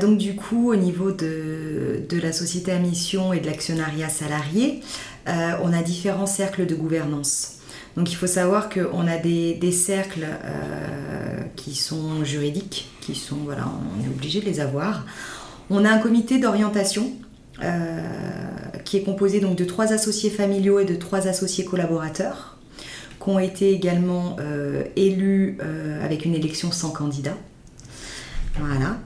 Donc du coup, au niveau de, la société à mission et de l'actionnariat salarié, on a différents cercles de gouvernance. Donc il faut savoir qu'on a des, cercles euh, qui sont juridiques, qui sont, voilà, on est obligé de les avoir. On a un comité d'orientation qui est composé donc de trois associés familiaux et de trois associés collaborateurs, qui ont été également élus avec une élection sans candidat. Voilà.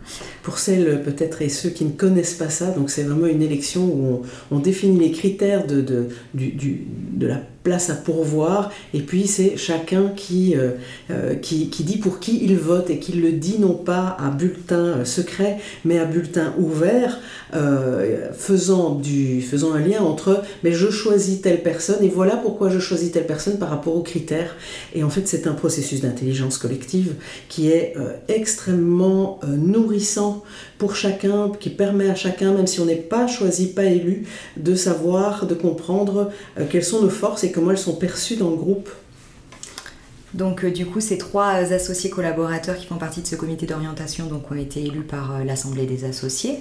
Pour celles peut-être et ceux qui ne connaissent pas ça, donc c'est vraiment une élection où on, définit les critères de, de, de la place à pourvoir, et puis c'est chacun qui, euh, euh, qui, qui, dit pour qui il vote, et qui le dit non pas à bulletin euh, secret, mais à bulletin ouvert, faisant, du, faisant un lien entre mais je choisis telle personne, et voilà pourquoi je choisis telle personne par rapport aux critères. Et en fait, c'est un processus d'intelligence collective qui est extrêmement nourrissant pour chacun, qui permet à chacun, même si on n'est pas choisi, pas élu, de savoir, de comprendre quelles sont nos forces et comment elles sont perçues dans le groupe donc euh, du coup, ces trois associés collaborateurs qui font partie de ce comité d'orientation donc, ont été élus par euh, l'Assemblée des associés.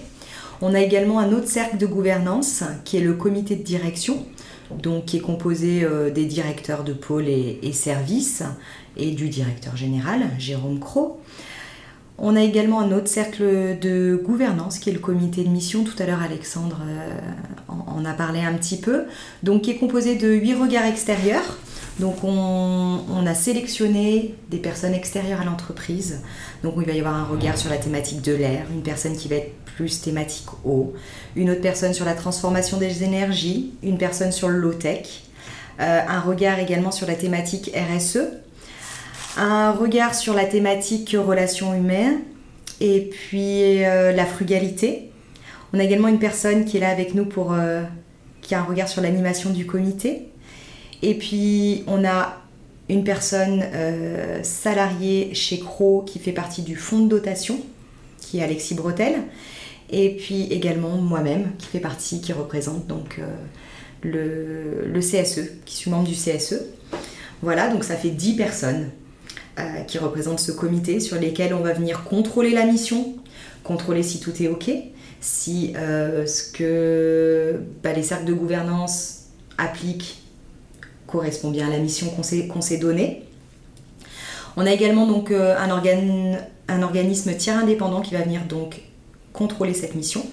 On a également un autre cercle de gouvernance qui est le comité de direction, donc qui est composé euh, des directeurs de pôle et, services et du directeur général, Jérôme Cros. On a également un autre cercle de gouvernance qui est le comité de mission. Tout à l'heure, Alexandre en a parlé un petit peu. Donc, qui est composé de huit regards extérieurs. Donc, on, a sélectionné des personnes extérieures à l'entreprise. Donc, il va y avoir un regard sur la thématique de l'air, une personne qui va être plus thématique eau, une autre personne sur la transformation des énergies, une personne sur le low-tech, euh, un regard également sur la thématique RSE, un regard sur la thématique relations humaines, et puis euh, la frugalité, on a également une personne qui est là avec nous pour euh, qui a un regard sur l'animation du comité. Et puis on a une personne euh, salariée chez Cro qui fait partie du fonds de dotation, qui est Alexis Bretel. Et puis également moi-même qui fait partie, qui représente donc le, le, CSE, qui suis membre du CSE. Voilà, donc ça fait 10 personnes qui représentent ce comité sur lesquelles on va venir contrôler la mission, contrôler si tout est OK, si euh, ce que bah, les cercles de gouvernance appliquent correspond bien à la mission qu'on s'est donnée. On a également donc euh, un, un organisme tiers indépendant qui va venir donc contrôler cette mission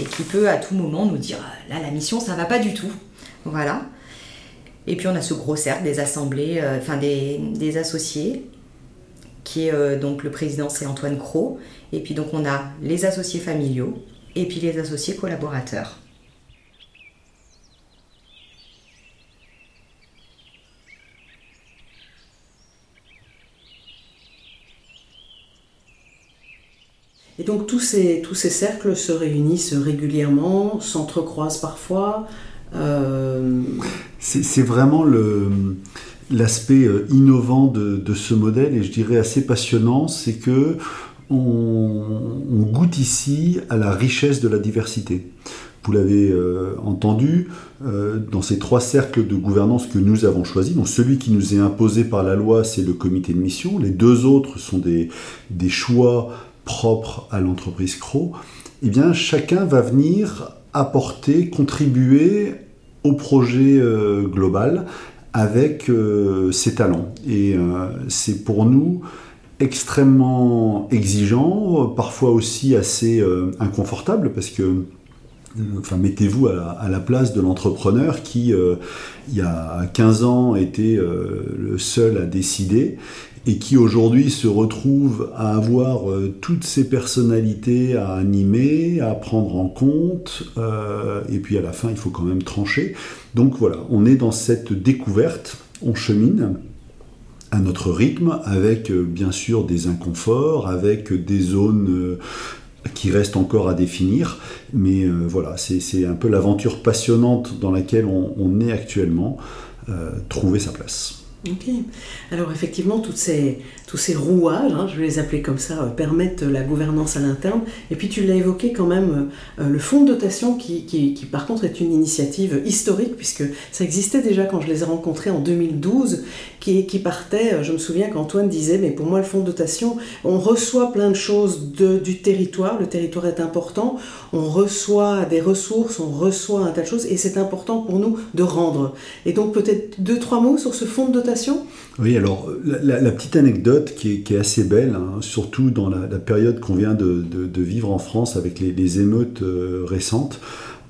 et qui peut à tout moment nous dire là la mission ça va pas du tout. Voilà. Et puis on a ce gros cercle des assemblées, euh, enfin des, des, associés, qui est donc le président c'est Antoine Cros. Et puis donc on a les associés familiaux, et puis les associés collaborateurs. Et donc tous ces, tous ces cercles se réunissent régulièrement, s'entrecroisent parfois. Euh, c'est vraiment l'aspect euh, innovant de, ce modèle et je dirais assez passionnant, c'est que on, goûte ici à la richesse de la diversité. Vous l'avez euh, entendu, dans ces trois cercles de gouvernance que nous avons choisis, donc celui qui nous est imposé par la loi, c'est le comité de mission, les deux autres sont des, choix propres à l'entreprise CRO, eh bien chacun va venir apporter, contribuer au projet euh, global avec ses talents. Et c'est pour nous extrêmement exigeant, parfois aussi assez euh, inconfortable, parce que euh, mettez-vous à, la place de l'entrepreneur qui, euh, il y a 15 ans, était le seul à décider et qui aujourd'hui se retrouve à avoir toutes ces personnalités à animer, à prendre en compte, et puis à la fin, il faut quand même trancher. Donc voilà, on est dans cette découverte, on chemine, à notre rythme, avec euh, bien sûr des inconforts, avec des zones euh, qui restent encore à définir. Mais euh, voilà, c'est un peu l'aventure passionnante dans laquelle on, est actuellement, trouver sa place. Ok. Alors effectivement, toutes ces, tous ces rouages, hein, je vais les appeler comme ça, euh, permettent la gouvernance à l'interne. Et puis tu l'as évoqué quand même, euh, le fonds de dotation qui, qui, par contre est une initiative historique puisque ça existait déjà quand je les ai rencontrés en 2012, qui, qui partait, euh, je me souviens qu'Antoine disait, mais pour moi le fonds de dotation, on reçoit plein de choses de, du territoire, le territoire est important, on reçoit des ressources, on reçoit un tas de choses et c'est important pour nous de rendre. Et donc peut-être deux, trois mots sur ce fonds de dotation? Oui, alors la, petite anecdote qui est, assez belle, hein, surtout dans la, période qu'on vient de, vivre en France avec les, émeutes euh, récentes.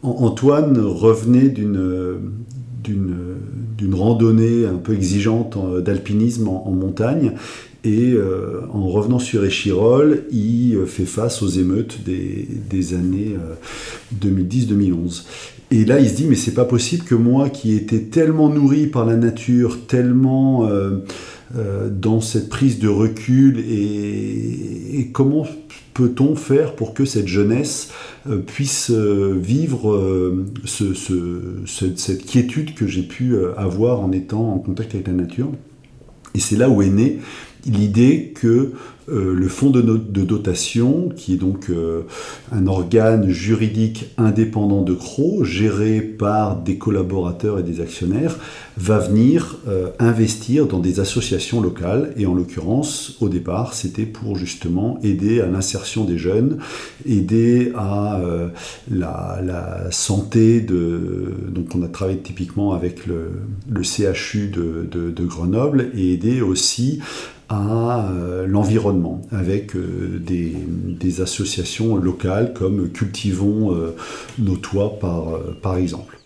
Antoine revenait d'une randonnée un peu exigeante d'alpinisme en, montagne et euh, en revenant sur Échirol, il fait face aux émeutes des années 2010-2011. Et là, il se dit, mais c'est pas possible que moi, qui étais tellement nourri par la nature, tellement euh, euh, dans cette prise de recul, et, comment peut-on faire pour que cette jeunesse euh, puisse vivre cette, quiétude que j'ai pu avoir en étant en contact avec la nature? Et c'est là où est née l'idée que euh, le fonds de, dotation, qui est donc euh, un organe juridique indépendant de CRO, géré par des collaborateurs et des actionnaires, va venir euh, investir dans des associations locales. Et en l'occurrence, au départ, c'était pour justement aider à l'insertion des jeunes, aider à la, santé de... Donc on a travaillé typiquement avec le, CHU de, de Grenoble et aider aussi à euh, l'environnement avec euh, des, associations locales comme Cultivons euh, nos toits par, par exemple.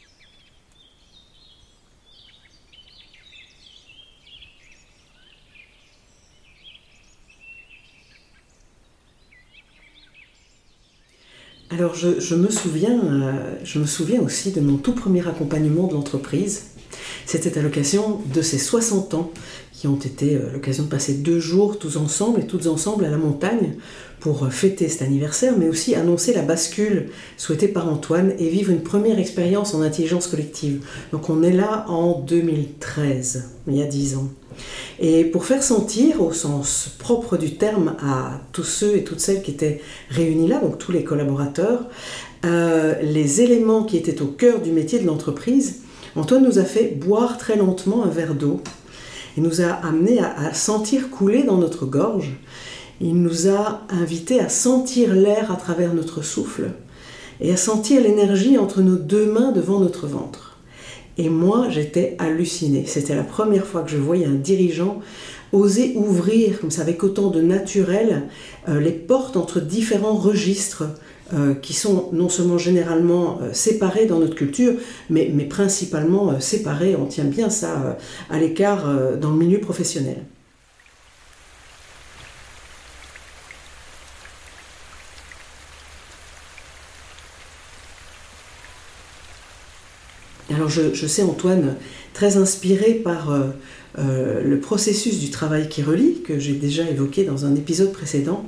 Alors je, me souviens, je me souviens aussi de mon tout premier accompagnement de l'entreprise. C'était à l'occasion de ses 60 ans qui ont été euh, l'occasion de passer deux jours tous ensemble et toutes ensemble à la montagne pour euh, fêter cet anniversaire, mais aussi annoncer la bascule souhaitée par Antoine et vivre une première expérience en intelligence collective. Donc on est là en 2013, il y a dix ans. Et pour faire sentir, au sens propre du terme, à tous ceux et toutes celles qui étaient réunis là, donc tous les collaborateurs, euh, les éléments qui étaient au cœur du métier de l'entreprise, Antoine nous a fait boire très lentement un verre d'eau il nous a amené à, sentir couler dans notre gorge. Il nous a invités à sentir l'air à travers notre souffle et à sentir l'énergie entre nos deux mains devant notre ventre. Et moi, j'étais hallucinée. C'était la première fois que je voyais un dirigeant oser ouvrir, comme ça, avec autant de naturel, euh, les portes entre différents registres euh, qui sont non seulement généralement euh, séparés dans notre culture, mais, principalement euh, séparés, on tient bien ça à l'écart dans le milieu professionnel. Alors je, sais Antoine, très inspiré par le processus du travail qui relie, que j'ai déjà évoqué dans un épisode précédent,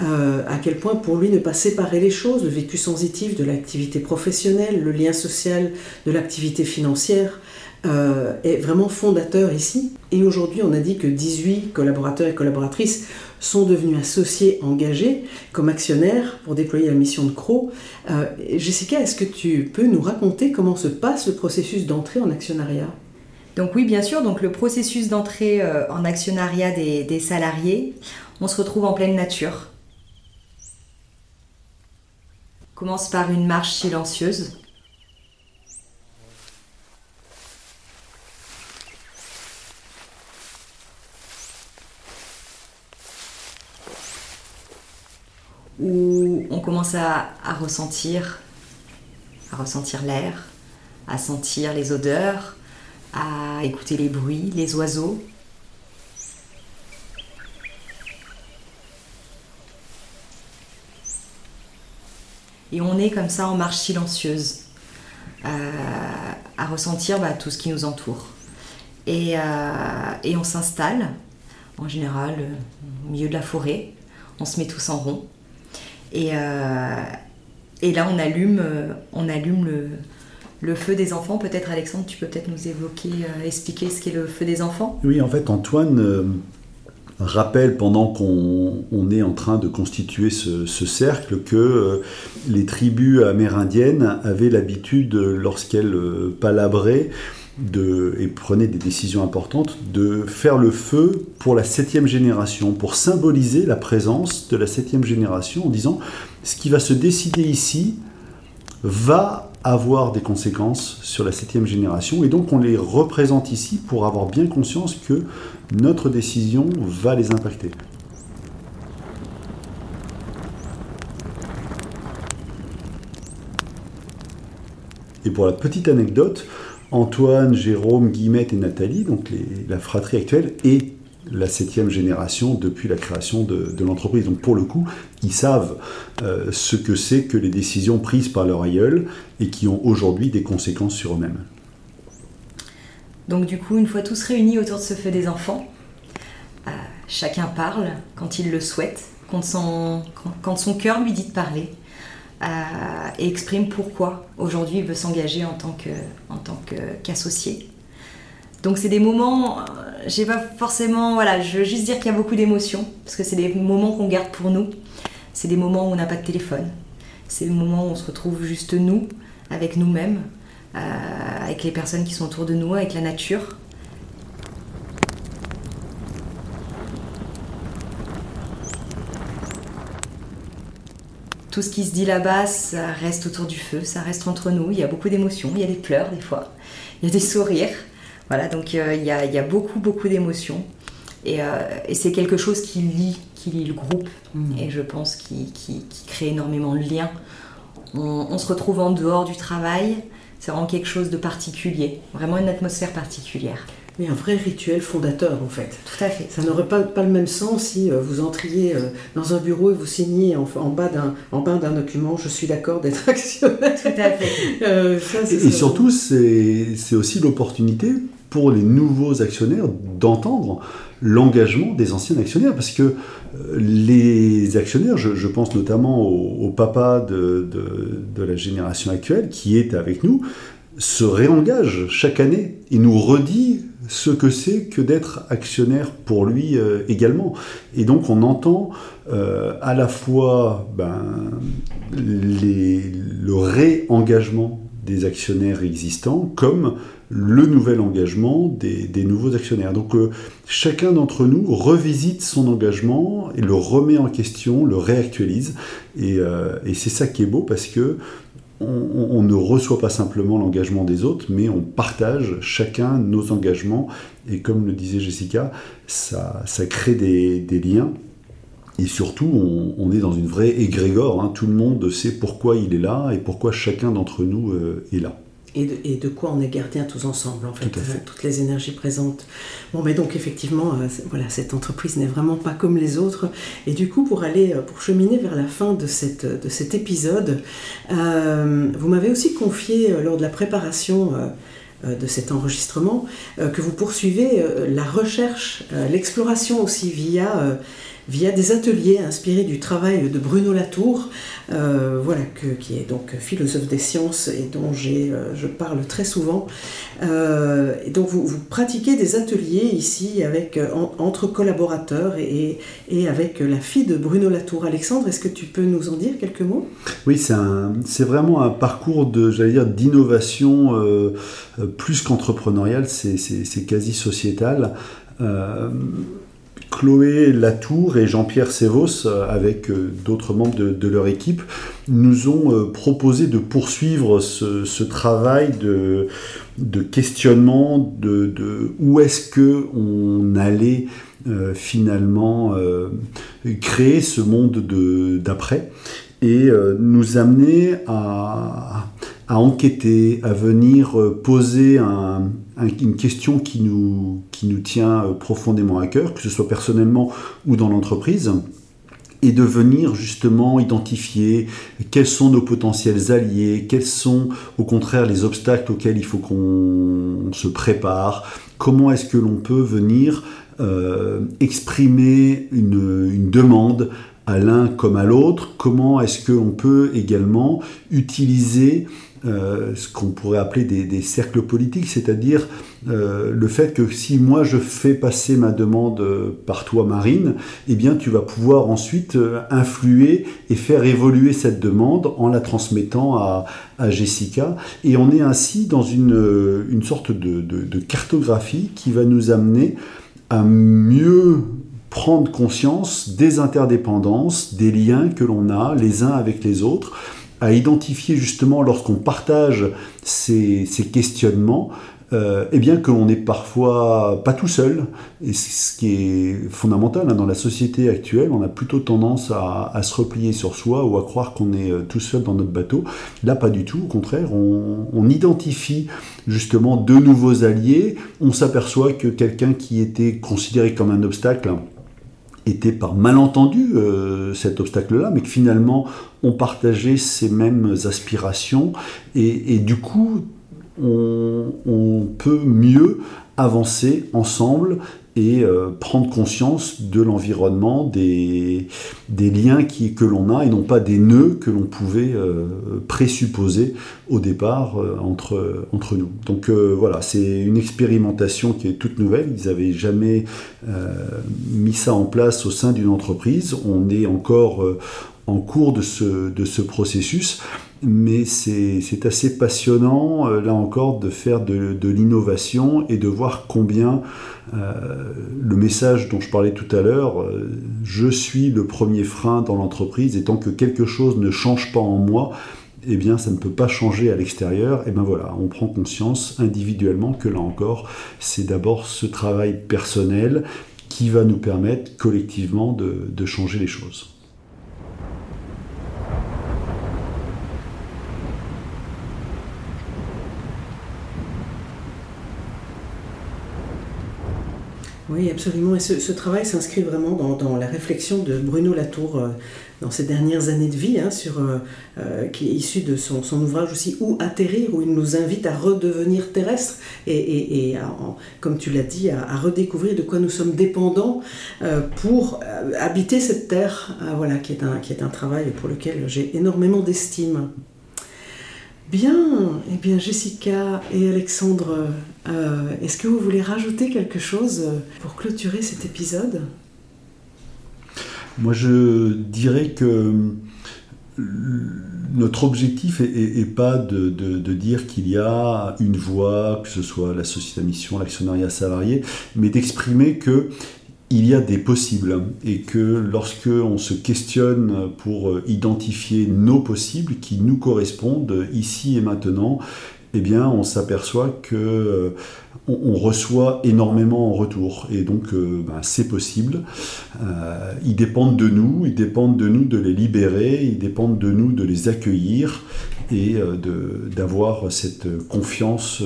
euh, à quel point pour lui ne pas séparer les choses, le vécu sensitif de l'activité professionnelle, le lien social de l'activité financière, euh, est vraiment fondateur ici. Et aujourd'hui, on a dit que 18 collaborateurs et collaboratrices sont devenus associés engagés comme actionnaires pour déployer la mission de CRO. Euh, Jessica, est-ce que tu peux nous raconter comment se passe le processus d'entrée en actionnariat? Donc oui, bien sûr, donc le processus d'entrée en actionnariat des salariés, on se retrouve en pleine nature. commence par une marche silencieuse. où on commence à, ressentir, à ressentir l'air, à sentir les odeurs, à écouter les bruits, les oiseaux. Et on est comme ça en marche silencieuse, euh, à ressentir bah, tout ce qui nous entoure. Et, euh, on s'installe, en général, euh, au milieu de la forêt. On se met tous en rond. Et, et là, on allume, on allume le, le feu des enfants. Peut-être Alexandre, tu peux peut-être nous évoquer, expliquer ce qu'est le feu des enfants? Oui, en fait, Antoine rappelle pendant qu'on est en train de constituer ce, cercle que les tribus amérindiennes avaient l'habitude, lorsqu'elles palabraient, de, et prenaient des décisions importantes, de faire le feu pour la septième génération, pour symboliser la présence de la septième génération en disant ce qui va se décider ici va avoir des conséquences sur la septième génération et donc on les représente ici pour avoir bien conscience que notre décision va les impacter. Et pour la petite anecdote, Antoine, Jérôme, Guillemette et Nathalie, donc la fratrie actuelle, et la septième génération depuis la création de, l'entreprise. Donc pour le coup, ils savent euh, ce que c'est que les décisions prises par leur aïeul et qui ont aujourd'hui des conséquences sur eux-mêmes. Donc du coup, une fois tous réunis autour de ce feu des enfants, euh, chacun parle quand il le souhaite, quand son, cœur lui dit de parler. Euh, et exprime pourquoi aujourd'hui il veut s'engager en tant qu'associé. Donc c'est des moments, euh, j'ai pas forcément, voilà, je veux juste dire qu'il y a beaucoup d'émotions, parce que c'est des moments qu'on garde pour nous. C'est des moments où on n'a pas de téléphone. C'est des moments où on se retrouve juste nous, avec nous-mêmes, euh, avec les personnes qui sont autour de nous, avec la nature. tout ce qui se dit là-bas, ça reste autour du feu, ça reste entre nous. Il y a beaucoup d'émotions, il y a des pleurs des fois, il y a des sourires. Voilà, donc euh, il, y a, beaucoup, beaucoup d'émotions. Euh, et, c'est quelque chose qui lie, qui lie le groupe, mmh. et je pense qui, crée énormément de liens. on, se retrouve en dehors du travail, c'est vraiment quelque chose de particulier, vraiment une atmosphère particulière. Mais un vrai rituel fondateur en fait. Tout à fait. Ça n'aurait pas, pas, le même sens si euh, vous entriez euh, dans un bureau et vous signiez en, en bas d'un document je suis d'accord d'être (laughs) actionnaire. Tout à fait. Euh, et, surtout, c'est aussi l'opportunité pour les nouveaux actionnaires d'entendre l'engagement des anciens actionnaires parce que les actionnaires, je, pense notamment au, papa de, de, de, la génération actuelle qui est avec nous, se réengage chaque année et nous redit ce que c'est que d'être actionnaire pour lui euh, également. Et donc on entend euh, à la fois ben, le réengagement des actionnaires existants comme le nouvel engagement des, nouveaux actionnaires. Donc euh, chacun d'entre nous revisite son engagement et le remet en question, le réactualise. Et, et c'est ça qui est beau parce que on, ne reçoit pas simplement l'engagement des autres, mais on partage chacun nos engagements. Et comme le disait Jessica, ça, crée des, liens. Et surtout, on, est dans une vraie égrégore. Hein. Tout le monde sait pourquoi il est là et pourquoi chacun d'entre nous euh, est là et de, quoi on est gardien tous ensemble, en fait, euh, toutes les énergies présentes. Bon, mais donc effectivement, euh, voilà, cette entreprise n'est vraiment pas comme les autres. Et du coup, pour aller, euh, pour cheminer vers la fin de, cette, de cet épisode, vous m'avez aussi confié lors de la préparation de cet enregistrement que vous poursuivez la recherche, l'exploration aussi via via des ateliers inspirés du travail de Bruno Latour, euh, voilà, qui est donc philosophe des sciences et dont euh, je parle très souvent. Euh, donc vous, pratiquez des ateliers ici avec, entre collaborateurs et, avec la fille de Bruno Latour. Alexandre, est-ce que tu peux nous en dire quelques mots? Oui, c'est vraiment un parcours de, j'allais dire, d'innovation plus qu'entrepreneurial, c'est quasi sociétal. Chloé Latour et Jean-Pierre Sévos, euh, avec euh, d'autres membres de, leur équipe, nous ont euh, proposé de poursuivre ce, travail de, questionnement de, où est-ce que on allait finalement créer ce monde d'après. Et nous amener à, à enquêter, à venir euh, poser une question qui nous, qui nous tient euh, profondément à cœur, que ce soit personnellement ou dans l'entreprise, et de venir justement identifier quels sont nos potentiels alliés, quels sont au contraire les obstacles auxquels il faut qu'on se prépare, comment est-ce que l'on peut venir euh, exprimer une, une demande à l'un comme à l'autre, comment est-ce qu'on peut également utiliser euh, ce qu'on pourrait appeler des, cercles politiques, c'est-à-dire euh, le fait que si moi je fais passer ma demande par toi Marine, eh bien tu vas pouvoir ensuite euh, influer et faire évoluer cette demande en la transmettant à, Jessica. Et on est ainsi dans une, une sorte de cartographie qui va nous amener à mieux prendre conscience des interdépendances, des liens que l'on a les uns avec les autres, à identifier justement lorsqu'on partage ces, questionnements, euh, eh bien que l'on n'est parfois pas tout seul, et ce qui est fondamental hein, dans la société actuelle, on a plutôt tendance à, se replier sur soi ou à croire qu'on est euh, tout seul dans notre bateau. Là, pas du tout, au contraire, on, on identifie justement de nouveaux alliés, on s'aperçoit que quelqu'un qui était considéré comme un obstacle, était par malentendu euh, cet obstacle-là, mais que finalement on partageait ces mêmes aspirations. Et, du coup on, peut mieux avancer ensemble et euh, prendre conscience de l'environnement, des, liens que l'on a et non pas des nœuds que l'on pouvait euh, présupposer au départ euh, entre, nous. Donc voilà, c'est une expérimentation qui est toute nouvelle. Ils n'avaient jamais mis ça en place au sein d'une entreprise. On est encore en cours de ce, processus mais c'est assez passionnant, là encore, de faire de, l'innovation et de voir combien euh, le message dont je parlais tout à l'heure, euh, je suis le premier frein dans l'entreprise, et tant que quelque chose ne change pas en moi, eh bien, ça ne peut pas changer à l'extérieur. Et bien voilà, on prend conscience individuellement que là encore, c'est d'abord ce travail personnel qui va nous permettre collectivement de changer les choses. Oui, absolument. Et ce, travail s'inscrit vraiment dans, la réflexion de Bruno Latour euh, dans ses dernières années de vie, hein, sur, euh, euh, qui est issu de son, ouvrage aussi Où atterrir, où il nous invite à redevenir terrestres et, comme tu l'as dit, à, redécouvrir de quoi nous sommes dépendants pour habiter cette terre, voilà, qui est, un, qui est un travail pour lequel j'ai énormément d'estime. Bien, eh bien Jessica et Alexandre, euh, est-ce que vous voulez rajouter quelque chose pour clôturer cet épisode? Moi je dirais que notre objectif n'est pas de, de dire qu'il y a une voie, que ce soit la société à mission, l'actionnariat salarié, mais d'exprimer que il y a des possibles et que lorsque on se questionne pour identifier nos possibles qui nous correspondent ici et maintenant, eh bien, on s'aperçoit que euh, on, reçoit énormément en retour. Et donc, euh, ben, c'est possible. Euh, ils dépendent de nous, ils dépendent de nous de les libérer, ils dépendent de nous de les accueillir et d'avoir cette confiance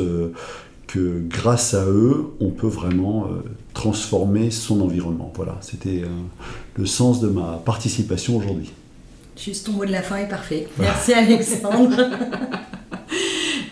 que grâce à eux, on peut vraiment euh, transformer son environnement. Voilà, c'était euh, le sens de ma participation aujourd'hui. Juste ton mot de la fin est parfait. Merci Alexandre. (laughs)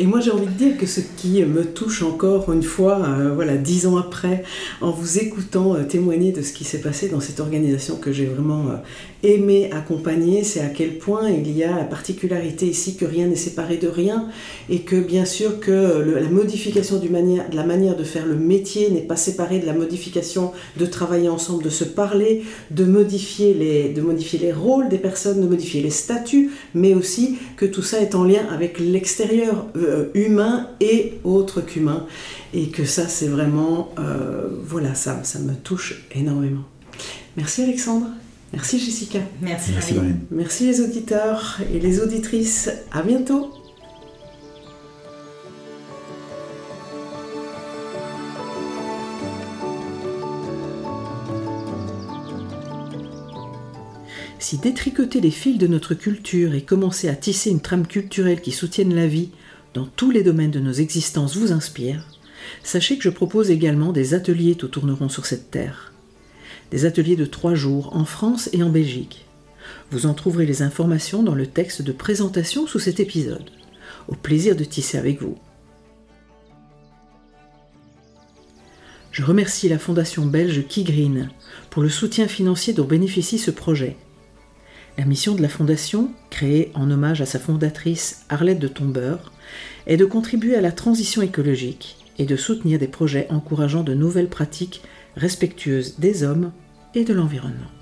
Et moi, j'ai envie de dire que ce qui me touche encore une fois, euh, voilà, dix ans après, en vous écoutant témoigner de ce qui s'est passé dans cette organisation que j'ai vraiment aimer accompagner, c'est à quel point il y a la particularité ici que rien n'est séparé de rien et que bien sûr que la modification du de la manière de faire le métier n'est pas séparée de la modification de travailler ensemble, de se parler, de modifier les, de modifier les rôles des personnes, de modifier les statuts, mais aussi que tout ça est en lien avec l'extérieur. Euh, humain et autre qu'humain et que ça c'est vraiment, euh, voilà, ça, ça me touche énormément. Merci Alexandre. Merci Jessica. Merci, Merci Merci les auditeurs et les auditrices. À bientôt. Si détricoter les fils de notre culture et commencer à tisser une trame culturelle qui soutienne la vie dans tous les domaines de nos existences vous inspire, sachez que je propose également des ateliers tout tourneront sur cette terre des ateliers de trois jours en France et en Belgique. Vous en trouverez les informations dans le texte de présentation sous cet épisode. Au plaisir de tisser avec vous. Je remercie la fondation belge Key Green pour le soutien financier dont bénéficie ce projet. La mission de la Fondation, créée en hommage à sa fondatrice Arlette de Tombeur, est de contribuer à la transition écologique et de soutenir des projets encourageant de nouvelles pratiques respectueuses des hommes et de l'environnement.